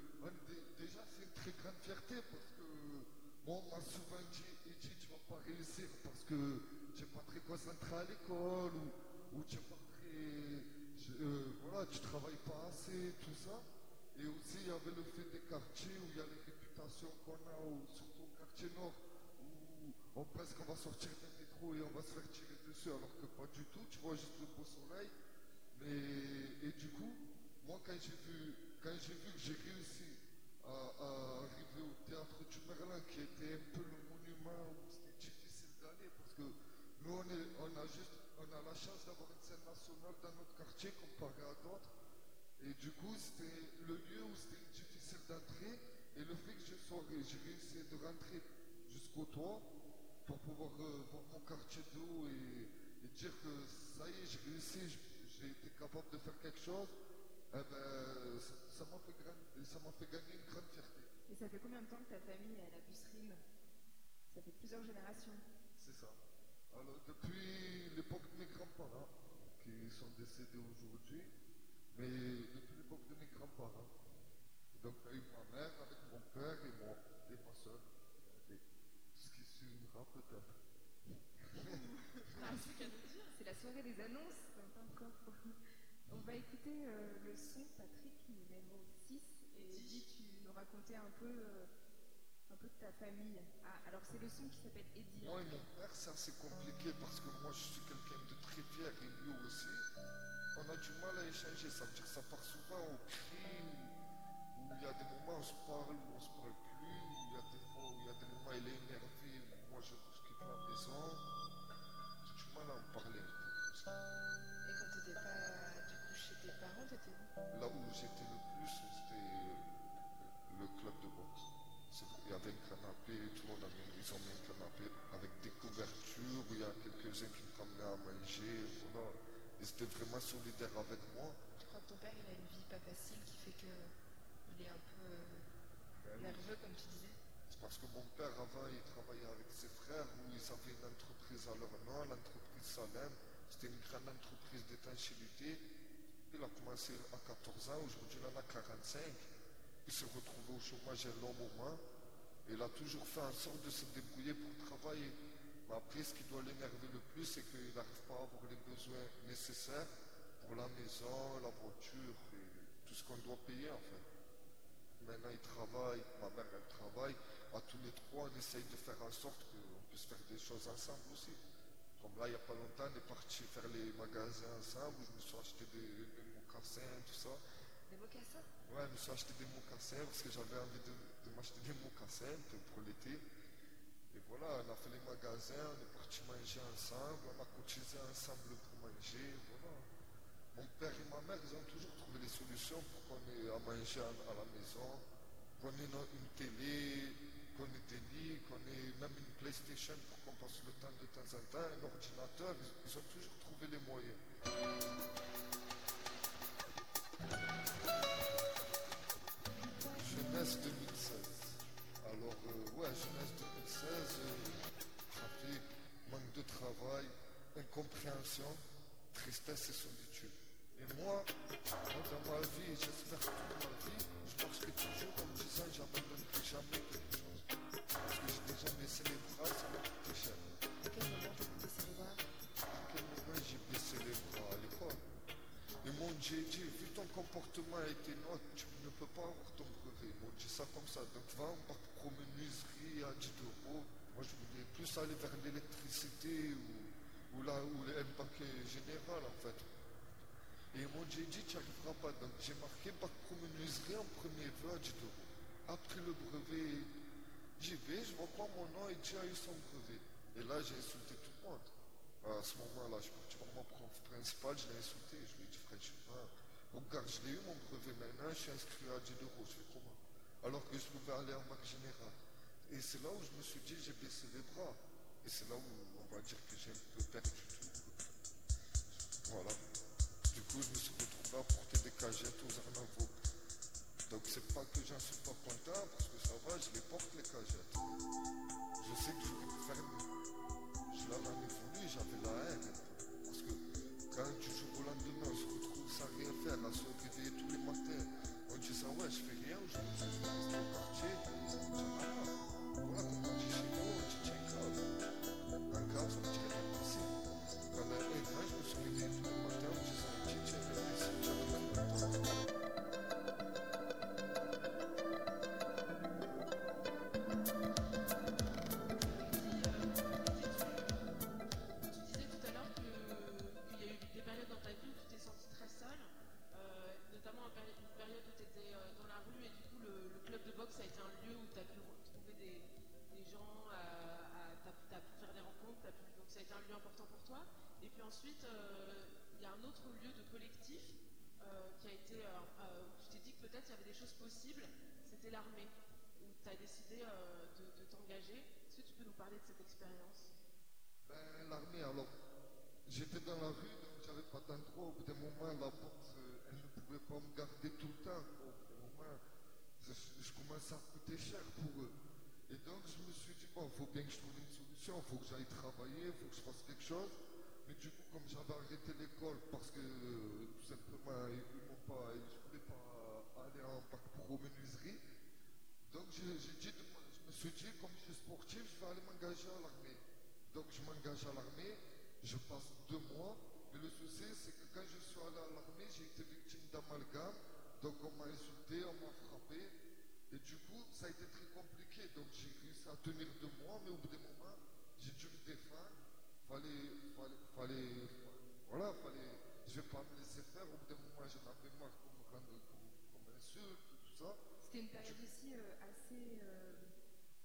déjà, c'est une très grande fierté parce que. Moi, on m'a souvent dit, Edgy, tu vas pas réussir parce que tu n'es pas très concentré à l'école ou, euh, tu travailles pas assez, tout ça. Et aussi, il y avait le fait des quartiers où il y a les réputations qu'on a, ou surtout au quartier nord, on pense qu'on va sortir d'un métro et on va se faire tirer dessus, alors que pas du tout. Tu vois juste le beau soleil. Mais, et du coup, moi, quand j'ai vu, quand j'ai vu que j'ai réussi à, arriver au théâtre du Merlin, qui était un peu le monument où c'était difficile d'aller, parce que nous, on, est, on a juste, on a la chance d'avoir une scène nationale dans notre quartier comparé à d'autres. Et du coup, c'était le lieu où c'était difficile d'entrer. Et le fait que j'ai réussi de rentrer jusqu'au toit pour pouvoir voir mon quartier d'eau et, et dire que ça y est, j'ai réussi, j'ai été capable de faire quelque chose, eh ben, ça- m'a fait, fait gagner une grande fierté.
Et ça fait combien de temps que ta famille est à la busserine Ça fait plusieurs générations.
C'est ça. Alors, depuis l'époque de mes grands-parents, qui sont décédés aujourd'hui, mais depuis l'époque de mes grands-parents. Donc, il y a eu ma mère avec mon père et moi, et ma soeur. Peut-être.
Ah, c'est la soirée des annonces, pas encore. On va écouter euh, le son, Patrick, numéro 6, et dis, tu nous racontais un peu, euh, un peu de ta famille. Ah, alors c'est le son qui s'appelle Eddie.
Moi et mon père, c'est assez compliqué parce que moi, je suis quelqu'un de très fier et lui aussi. On a du mal à échanger, ça veut dire que ça part souvent au cri, où il y a des moments où on se parle, où on se parle plus, où il y a des fois où il y a des moments où il est énervé, moi je, quitte la maison. J'ai du mal à en parler.
Et quand t'étais pas du coup chez tes parents, t'étais où?
Là où j'étais le plus, c'était le club de boxe. Il y avait un canapé, tout le monde a mis, ils ont mis un canapé avec des couvertures, où il y a quelques-uns qui me ramenaient à manger, voilà. Ils étaient vraiment solidaires avec moi.
Je crois que ton père, il a une vie pas facile qui fait que il est un peu euh, nerveux, comme tu disais.
Parce que mon père, avant, il travaillait avec ses frères, où ils avaient une entreprise à leur nom, l'entreprise Salem. C'était une grande entreprise d'étanchéité. Il a commencé à 14 ans, aujourd'hui il en a 45. Il s'est retrouvé au chômage un long moment. Il a toujours fait en sorte de se débrouiller pour travailler. Mais après, ce qui doit l'énerver le plus, c'est qu'il n'arrive pas à avoir les besoins nécessaires pour la maison, la voiture et tout ce qu'on doit payer en fait. Maintenant, il travaille, ma mère, elle travaille. À tous les trois, on essaye de faire en sorte qu'on puisse faire des choses ensemble aussi. Comme là, il n'y a pas longtemps, on est parti faire les magasins ensemble. Je me suis acheté des, des mocassins, tout ça.
Des mocassins
Ouais, je me suis acheté des mocassins parce que j'avais envie de, de m'acheter des mocassins pour l'été. Et voilà, on a fait les magasins, on est parti manger ensemble, on a cotisé ensemble pour manger, voilà. Mon père et ma mère, ils ont toujours trouvé des solutions pour qu'on ait à manger à, à la maison, qu'on ait une télé, qu'on ait des lits, qu'on ait même une PlayStation pour qu'on passe le temps de temps en temps, un ordinateur, ils, ont toujours trouvé les moyens. Jeunesse 2016. Alors, euh, ouais, jeunesse 2016, euh, trafic, manque de travail, incompréhension, tristesse et solitude. Et moi, dans ma vie, j'espère que toute ma vie, je marcherai toujours en me disant j'abandonnerai jamais j'ai déjà baissé les bras, ça m'a coûté cher.
À quel moment baissé les bras
À quel moment j'ai baissé les bras à l'école Ils m'ont dit, dit, vu ton comportement et tes notes, tu ne peux pas avoir ton brevet. M'ont dit ça comme ça. Donc va en bac pro menuiserie à 10 euros. Moi, je voulais plus aller vers l'électricité ou, ou là où le bac général en fait. Et ils m'ont dit, tu n'y arriveras pas. Donc j'ai marqué bac pro menuiserie en premier vœu à 10 euros. Après le brevet, j'y vais, je vois pas mon nom et a eu son brevet. Et là, j'ai insulté tout le monde. À ce moment-là, je suis mon prof principal, je l'ai insulté. Je lui ai dit, franchement, regarde, je l'ai eu mon brevet maintenant, je suis inscrit à 10 euros, je fais comment? Alors que je pouvais aller en marque générale. Et c'est là où je me suis dit, j'ai baissé les bras. Et c'est là où on va dire que j'ai un peu perdu tout. Voilà. Du coup, je me suis retrouvé à porter des cagettes aux arnavaux. Donc c'est pas que j'en suis pas content, parce que ça va, je les porte les cagettes. Je sais que je vais faire. Je l'avais jamais voulu, j'avais la haine. Parce que quand du jour au lendemain, on se retrouve sans rien faire, à se réveiller tous les matins, en disant ouais, je fais rien aujourd'hui, je vais rester au quartier, pas me garder tout le temps. Au moment, je, commençais à coûter cher pour eux. Et donc, je me suis dit, bon, il faut bien que je trouve une solution, il faut que j'aille travailler, il faut que je fasse quelque chose. Mais du coup, comme j'avais arrêté l'école parce que, tout simplement, ils, ils m'ont pas, je voulais pas aller en bac pro menuiserie, donc je me suis dit, comme je suis sportif, je vais aller m'engager à l'armée. Donc je m'engage à l'armée, je passe deux mois, mais le souci c'est que quand je suis allé à l'armée, j'ai été victime d'amalgame, donc on m'a insulté, on m'a frappé, et du coup ça a été très compliqué, donc j'ai réussi à tenir deux mois, mais au bout d'un moment, j'ai dû me défendre, fallait, fallait, fallait, voilà, fallait, je vais pas me laisser faire, au bout d'un moment j'en avais marre qu'on me rende comme, insulte, tout ça.
C'était une période aussi euh, assez, euh,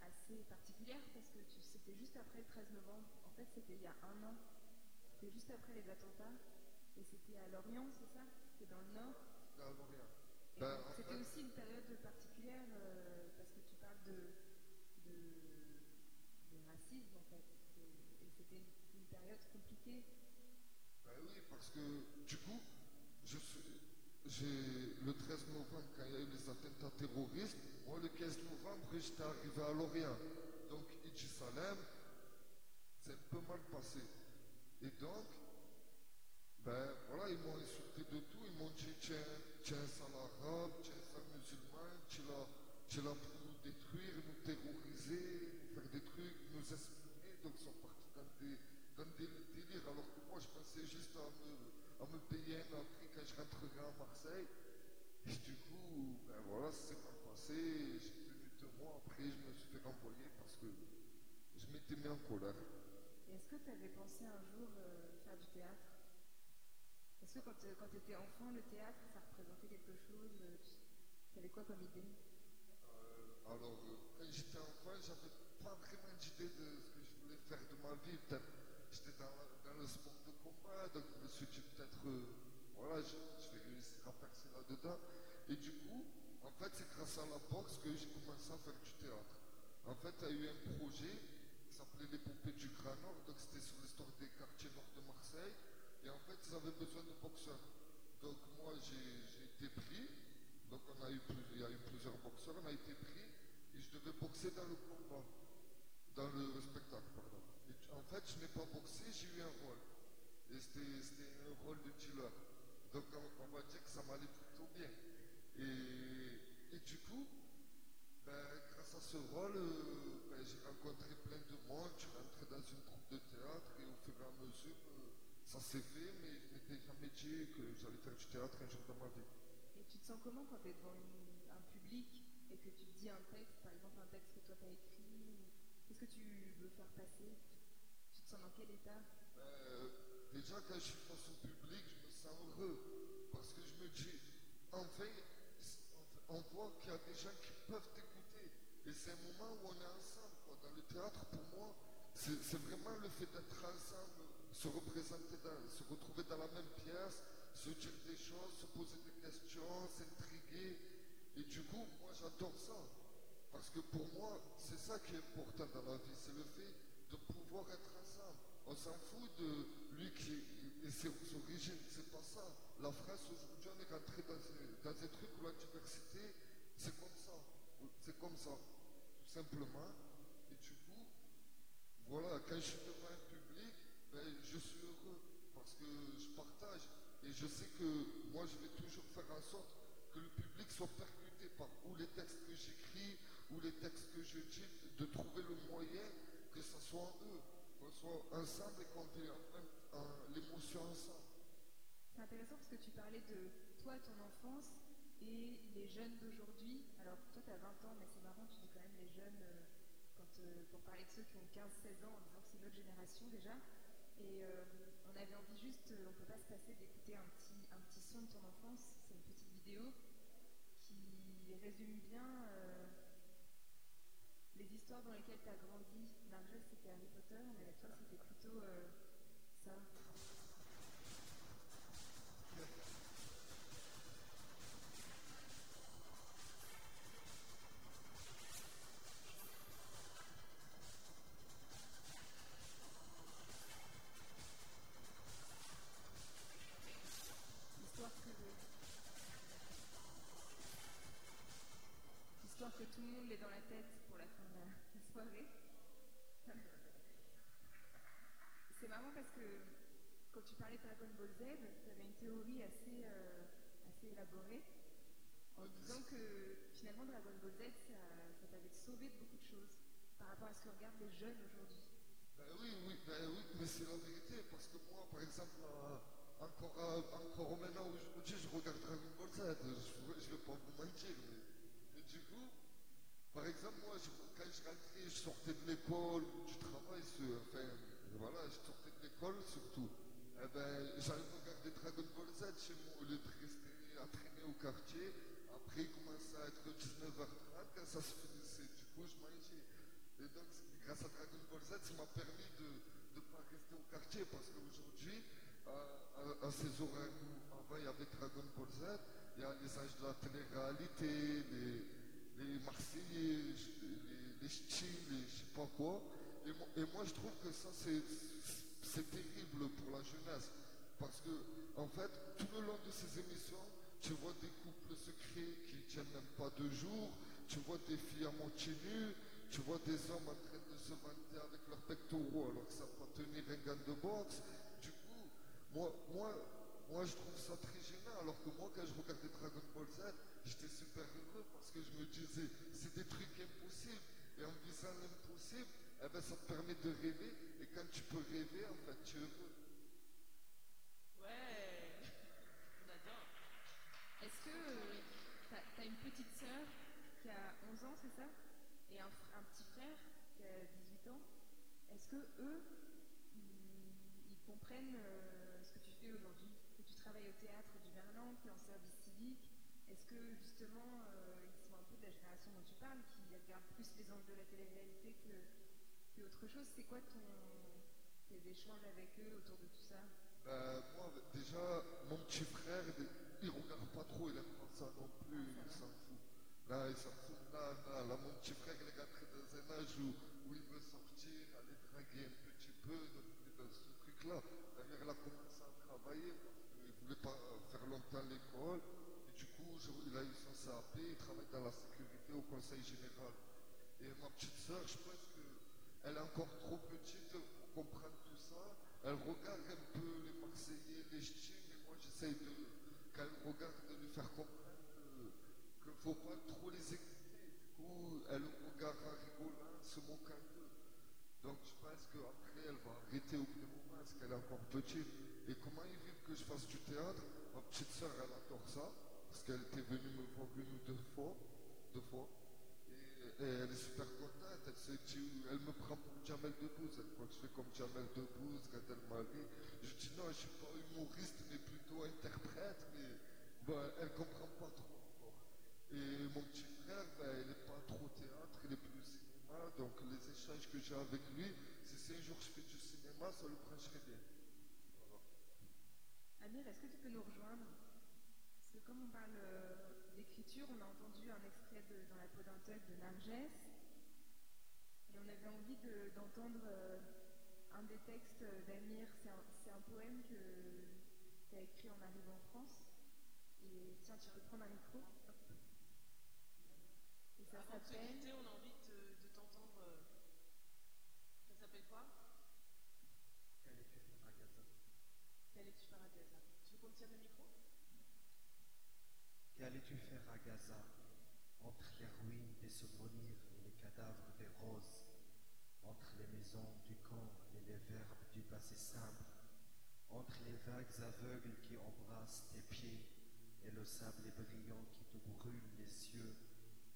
assez particulière parce que c'était juste après le 13 novembre. En fait, c'était il y a un an. C'était juste après les attentats. Et c'était à Lorient, c'est ça? C'était dans le Nord?
Lorient.
Et
Ben,
c'était
fait-
aussi une période particulière euh, parce que tu parles de, de, de racisme en fait. Et, et c'était une, une période compliquée.
Ben oui, parce que du coup, je suis, j'ai, le 13 novembre, quand il y a eu les attentats terroristes, moi le 15 novembre, j'étais arrivé à Lorient. Donc, Idji Salem, c'est un peu mal passé. Et donc, ben voilà, ils m'ont insulté de tout. Ils m'ont dit tiens, tiens, sale arabe, tiens, sale musulman, tu l'as, tu pour nous détruire, nous terroriser, nous faire des trucs, nous espionner. Donc, ils sont partis dans des, dans des délires. Alors que moi, je pensais juste à me, à me payer un abri quand je rentrerai à Marseille. Et du coup, ben voilà, ça s'est mal passé. J'ai tenu deux mois. Après, je me suis fait renvoyer parce que je m'étais mis en colère.
Est-ce que tu avais pensé un jour euh, faire du théâtre? Est-ce que quand tu étais enfant, le théâtre, ça représentait quelque chose euh, Tu avais quoi comme idée?
Euh, alors, euh, quand j'étais enfant, j'avais pas vraiment d'idée de ce que je voulais faire de ma vie. J'étais dans, le sport de combat, donc je me suis dit peut-être, euh, voilà, je, vais réussir à percer là-dedans. Et du coup, en fait, c'est grâce à la boxe que j'ai commencé à faire du théâtre. En fait, il y a eu un projet s'appelait Les Poupées du Grand Nord, donc c'était sur l'histoire des quartiers nord de Marseille. Et en fait, ils avaient besoin de boxeurs. Donc moi, j'ai été pris. Donc on a eu il y a eu plusieurs boxeurs, on a été pris. Et je devais boxer dans le combat, dans le spectacle, pardon. Et en fait, je n'ai pas boxé, j'ai eu un rôle. Et c'était c'était un rôle de dealer. Donc on, on va dire que ça m'allait plutôt bien. Et, et du coup, grâce à ce rôle, j'ai rencontré plein de monde, je suis rentré dans une troupe de théâtre et au fur et à mesure, ça s'est fait, mais je m'étais jamais dit que j'allais faire du théâtre un jour dans ma vie.
Et tu te sens comment quand tu es devant un public et que tu dis un texte, par exemple un texte que toi tu as écrit Qu'est-ce que tu veux faire passer? Tu te sens dans quel état?
Euh, déjà, quand je suis face au public, je me sens heureux. Parce que je me dis, enfin, on voit qu'il y a des gens qui peuvent t'écouter. Et c'est un moment où on est ensemble. Dans le théâtre, pour moi, c'est c'est vraiment le fait d'être ensemble, se représenter, dans- se retrouver dans la même pièce, se dire des choses, se poser des questions, s'intriguer. Et du coup, moi j'adore ça. Parce que pour moi, c'est ça qui est important dans la vie, c'est le fait de pouvoir être ensemble. On s'en fout de lui qui et ses origines, c'est pas ça. La France aujourd'hui, on est rentré dans, dans un truc où la diversité, c'est comme ça. C'est comme ça, tout simplement. Et du coup, voilà, quand je suis devant un public, ben, je suis heureux parce que je partage. Et je sais que moi, je vais toujours faire en sorte que le public soit percuté par ou les textes que j'écris, ou les textes que je dis, de trouver le moyen que ça soit en eux, qu'on soit ensemble et qu'on en- l'émotion ensemble.
C'est intéressant parce que tu parlais de toi, ton enfance et les jeunes d'aujourd'hui. Alors, toi, tu as 20 ans, mais c'est marrant, tu dis quand même les jeunes euh, euh, pour parler de ceux qui ont 15-16 ans en disant que c'est notre génération déjà. Et euh, on avait envie juste, on peut pas se passer d'écouter un petit, un petit son de ton enfance. C'est une petite vidéo qui résume bien les histoires dans lesquelles tu as grandi. Marjol, c'était Harry Potter, mais toi, c'était plutôt ça. Histoire que, tout le monde l'ait dans la tête pour la fin de la soirée. C'est marrant parce que quand tu parlais de Dragon Ball Z, tu avais une théorie assez, euh, assez élaborée en disant que finalement Dragon Ball Z, ça, ça t'avait sauvé de beaucoup de choses par rapport à ce que regardent les jeunes aujourd'hui.
Ben oui, oui, ben oui, mais c'est la vérité, parce que moi, par exemple, euh, encore, euh, encore maintenant aujourd'hui, je regarde Dragon Ball Z, je ne vais pas vous mentir, mais, du coup, par exemple, moi, je- quand je rentrais, je sortais de l'école, du travail, enfin, voilà, je sortais de l'école surtout, eh ben, regarder Dragon Ball Z chez moi, au lieu de rester à traîner au quartier, après, il commençait à être 19h30, quand ça se finissait, du coup, je mangeais. Et donc, grâce à Dragon Ball Z, ça m'a permis de ne pas rester au quartier parce qu'aujourd'hui, à, ces horaires où avant il y avait Dragon Ball Z, il y a les âges de la télé-réalité, les, les Marseillais, les, les Ch'tis, les je sais pas quoi. Et moi, je trouve que ça, c'est c'est terrible pour la jeunesse. Parce que, en fait, tout le long de ces émissions, tu vois des couples secrets qui tiennent même pas deux jours, tu vois des filles à moitié nues, tu vois des hommes en train de se vanter avec leurs pectoraux alors que ça peut tenir un gant de boxe. Du coup, moi, moi, moi, je trouve ça très gênant. Alors que moi, quand je regardais Dragon Ball Z, j'étais super heureux parce que je me disais, c'est des trucs impossibles. Et en visant l'impossible, eh ben, ça te permet de rêver. Tu peux rêver, en fait, tu es heureux.
Ouais, on adore.
Est-ce que tu as, une petite sœur qui a 11 ans, c'est ça? Et un, petit frère qui a 18 ans? Est-ce que eux, ils, comprennent euh, ce que tu fais aujourd'hui? Que tu travailles au théâtre du Verlan, tu es en service civique? Est-ce que justement, euh, ils sont un peu de la génération dont tu parles, qui regardent plus les enjeux de la télé-réalité que, que autre chose C'est quoi ton, tes échanges avec eux autour de tout ça?
Euh, moi, déjà, mon petit frère, il regarde pas trop, il aime pas ça non plus, il s'en fout. Là, il s'en fout. Là, là, là, mon petit frère, il est rentré dans un âge où, où il veut sortir, aller draguer un petit peu, dans ce truc-là. D'ailleurs, il a commencé à travailler parce qu'il ne voulait pas faire longtemps l'école. Et du coup, je- il a eu son CAP, il travaille dans la sécurité au conseil général. Et ma petite sœur, je pense qu'elle est encore trop petite pour comprendre tout ça. Elle regarde un peu les Marseillais, les Ch'tis, mais moi j'essaye de, quand elle regarde, de lui faire comprendre qu'il ne faut pas trop les écouter. Du coup, elle regarde en rigolant, se moquant d'eux. Donc je pense qu'après, elle va arrêter au bout moment parce qu'elle est encore petite. Et comment ils vivent que je fasse du théâtre? Ma petite sœur, elle adore ça, parce qu'elle était venue me voir une ou deux fois. Deux fois. Et elle est super contente. Elle, elle me prend pour Jamel Debbouze. Elle croit que je fais comme Jamel Debbouze, Gad Elmaleh. Je dis non, je suis pas humoriste, mais plutôt interprète. Mais bah, elle comprend pas trop encore. Et mon petit frère, ben, il n'est pas trop théâtre, il est plus cinéma. Donc les échanges que j'ai avec lui, c'est si un jour je fais du cinéma, ça le brancherait bien. Voilà.
Amir, est-ce que tu peux nous rejoindre? Comme on parle euh, d'écriture, on a entendu un extrait de Dans la peau d'un de Nargès. Et on avait envie de- d'entendre euh, un des textes d'Amir. C'est un, poème que tu as écrit en arrivant en France. Et tiens, tu peux prendre un micro. Et ça s'appelle.
on a envie de, te- de t'entendre. euh, Ça s'appelle quoi?
Faire à Gaza
Tu veux qu'on tienne le micro?
Qu'allais-tu faire à Gaza Entre les ruines des souvenirs et les cadavres des roses Entre les maisons du camp et les verbes du passé simple Entre les vagues aveugles qui embrassent tes pieds Et le sable brillant qui te brûle les yeux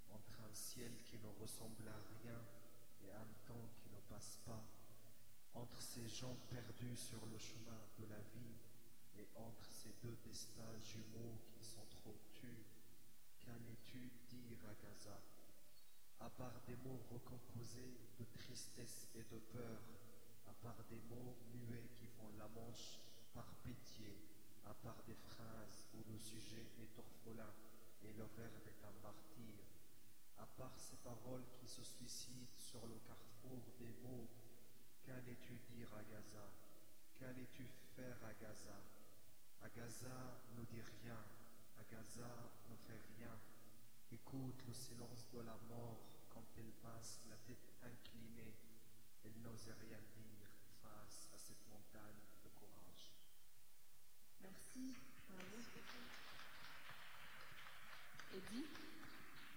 Entre un ciel qui ne ressemble à rien Et un temps qui ne passe pas Entre ces gens perdus sur le chemin de la vie et entre ces deux destins jumeaux qui sont trop qu'allais-tu dire à Gaza? À part des mots recomposés de tristesse et de peur, à part des mots muets qui font la manche par pitié, à part des phrases où le sujet est orphelin et le verbe est un martyr, à part ces paroles qui se suicident sur le carrefour des mots, qu'allais-tu dire à Gaza? Qu'allais-tu faire à Gaza? À Gaza, ne dis rien. Gaza, ne fais rien. Écoute le silence de la mort quand elle passe la tête inclinée. Elle n'ose rien dire face à cette montagne de courage.
Merci. Eddie,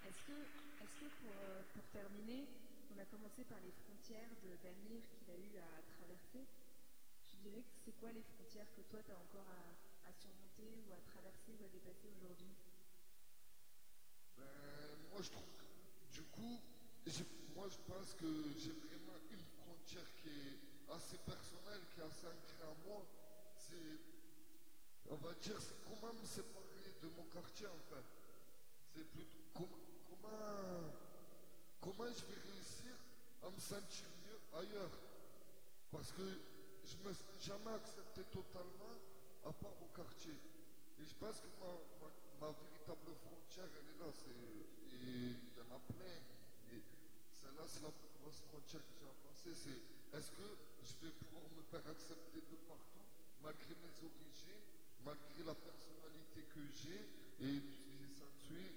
est-ce que, est-ce que pour, euh, pour terminer, on a commencé par les frontières de d'Amir qu'il a eu à traverser? Je dirais que c'est quoi les frontières que toi tu as encore à, à surmonter ou à traverser ou à dépasser aujourd'hui
Ben, moi, je trouve du coup, moi, je pense que j'ai vraiment une frontière qui est assez personnelle, qui est assez ancrée en moi. C'est, on va dire, c'est comment me séparer de mon quartier, en fait. C'est plutôt com- comment, comment je vais réussir à me sentir mieux ailleurs. Parce que je me sens jamais accepté totalement à part au quartier. Et je pense que ma, ma- véritable frontière, elle est là. c'est- Et il y en a plein. Et celle-là, c'est la plus grosse frontière que j'ai passer. C'est est-ce que je vais pouvoir me faire accepter de partout, malgré mes origines, malgré la personnalité que j'ai, et puis s'ensuit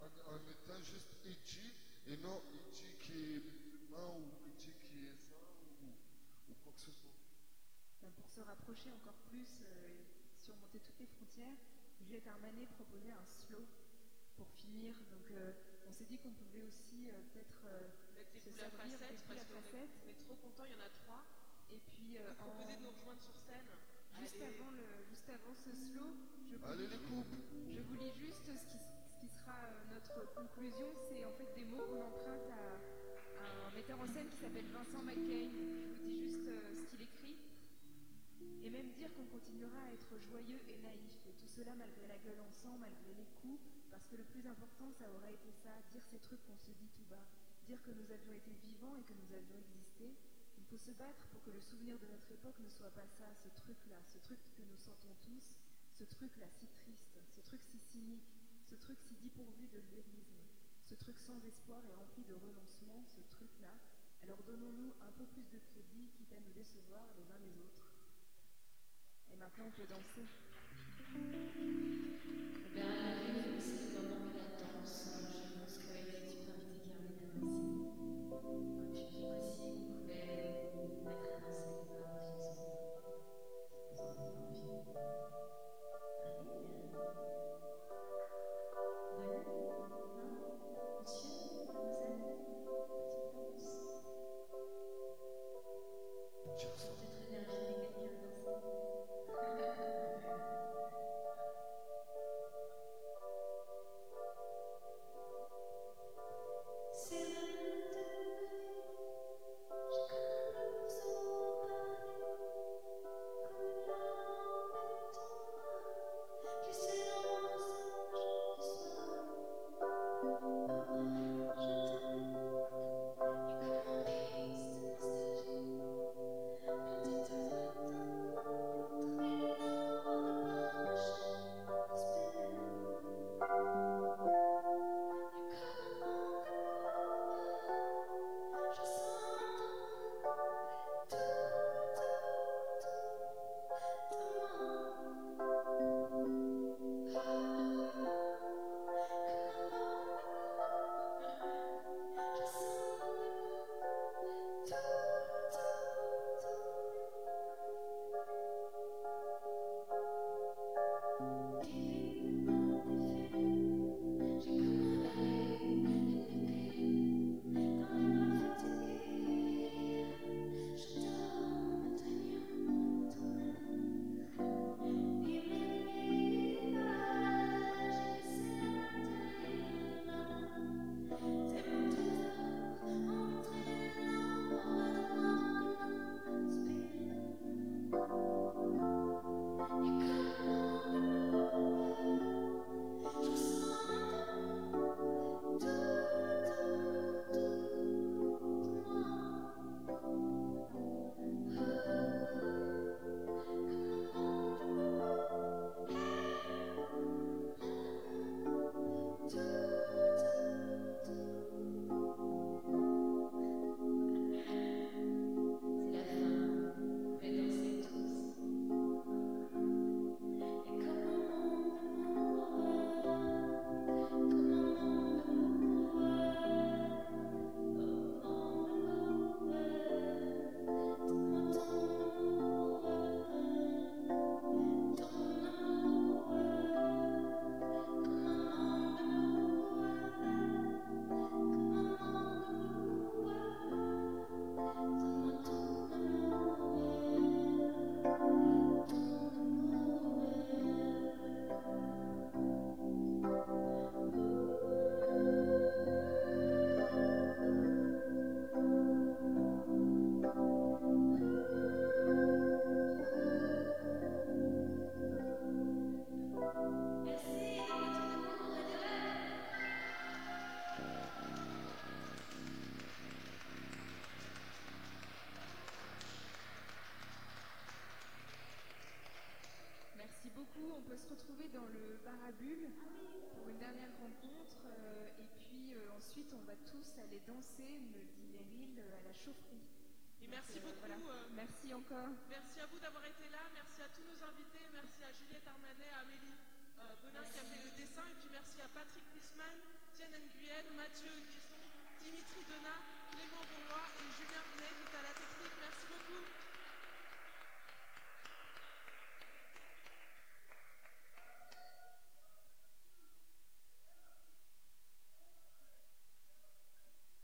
en, en étant juste Ichi, et non Ichi qui est musulman ou Ichi qui est ça, ou quoi que ce soit.
Ben, Pour se rapprocher encore plus, euh, surmonter toutes les frontières, Juliette Armanet proposait un slow pour finir. Donc euh, on s'est dit qu'on pouvait aussi euh, peut-être euh,
Mettre des
se servir des
parce qu'on est,
facettes.
on est trop contents, il y en a trois.
Et puis euh,
Vous proposez de nous
en-
rejoindre sur scène.
juste,
Allez.
avant le, juste avant ce slow, je vous,
Allez,
lis,
les coupes
je vous lis juste ce qui, ce qui sera euh, notre conclusion. C'est en fait des mots qu'on emprunte à, à un metteur en scène qui s'appelle Vincent McCain. Continuera à être joyeux et naïf. Et tout cela malgré la gueule en sang, malgré les coups, parce que le plus important, ça aurait été ça, dire ces trucs qu'on se dit tout bas. Dire que nous avions été vivants et que nous avions existé. Il faut se battre pour que le souvenir de notre époque ne soit pas ça, ce truc-là, ce truc que nous sentons tous, ce truc-là si triste, ce truc si cynique, ce truc si dépourvu de lyrisme, ce truc sans espoir et rempli de renoncement, ce truc-là. Alors donnons-nous un peu plus de crédit, quitte à nous décevoir les uns les autres. Et maintenant, on peut danser.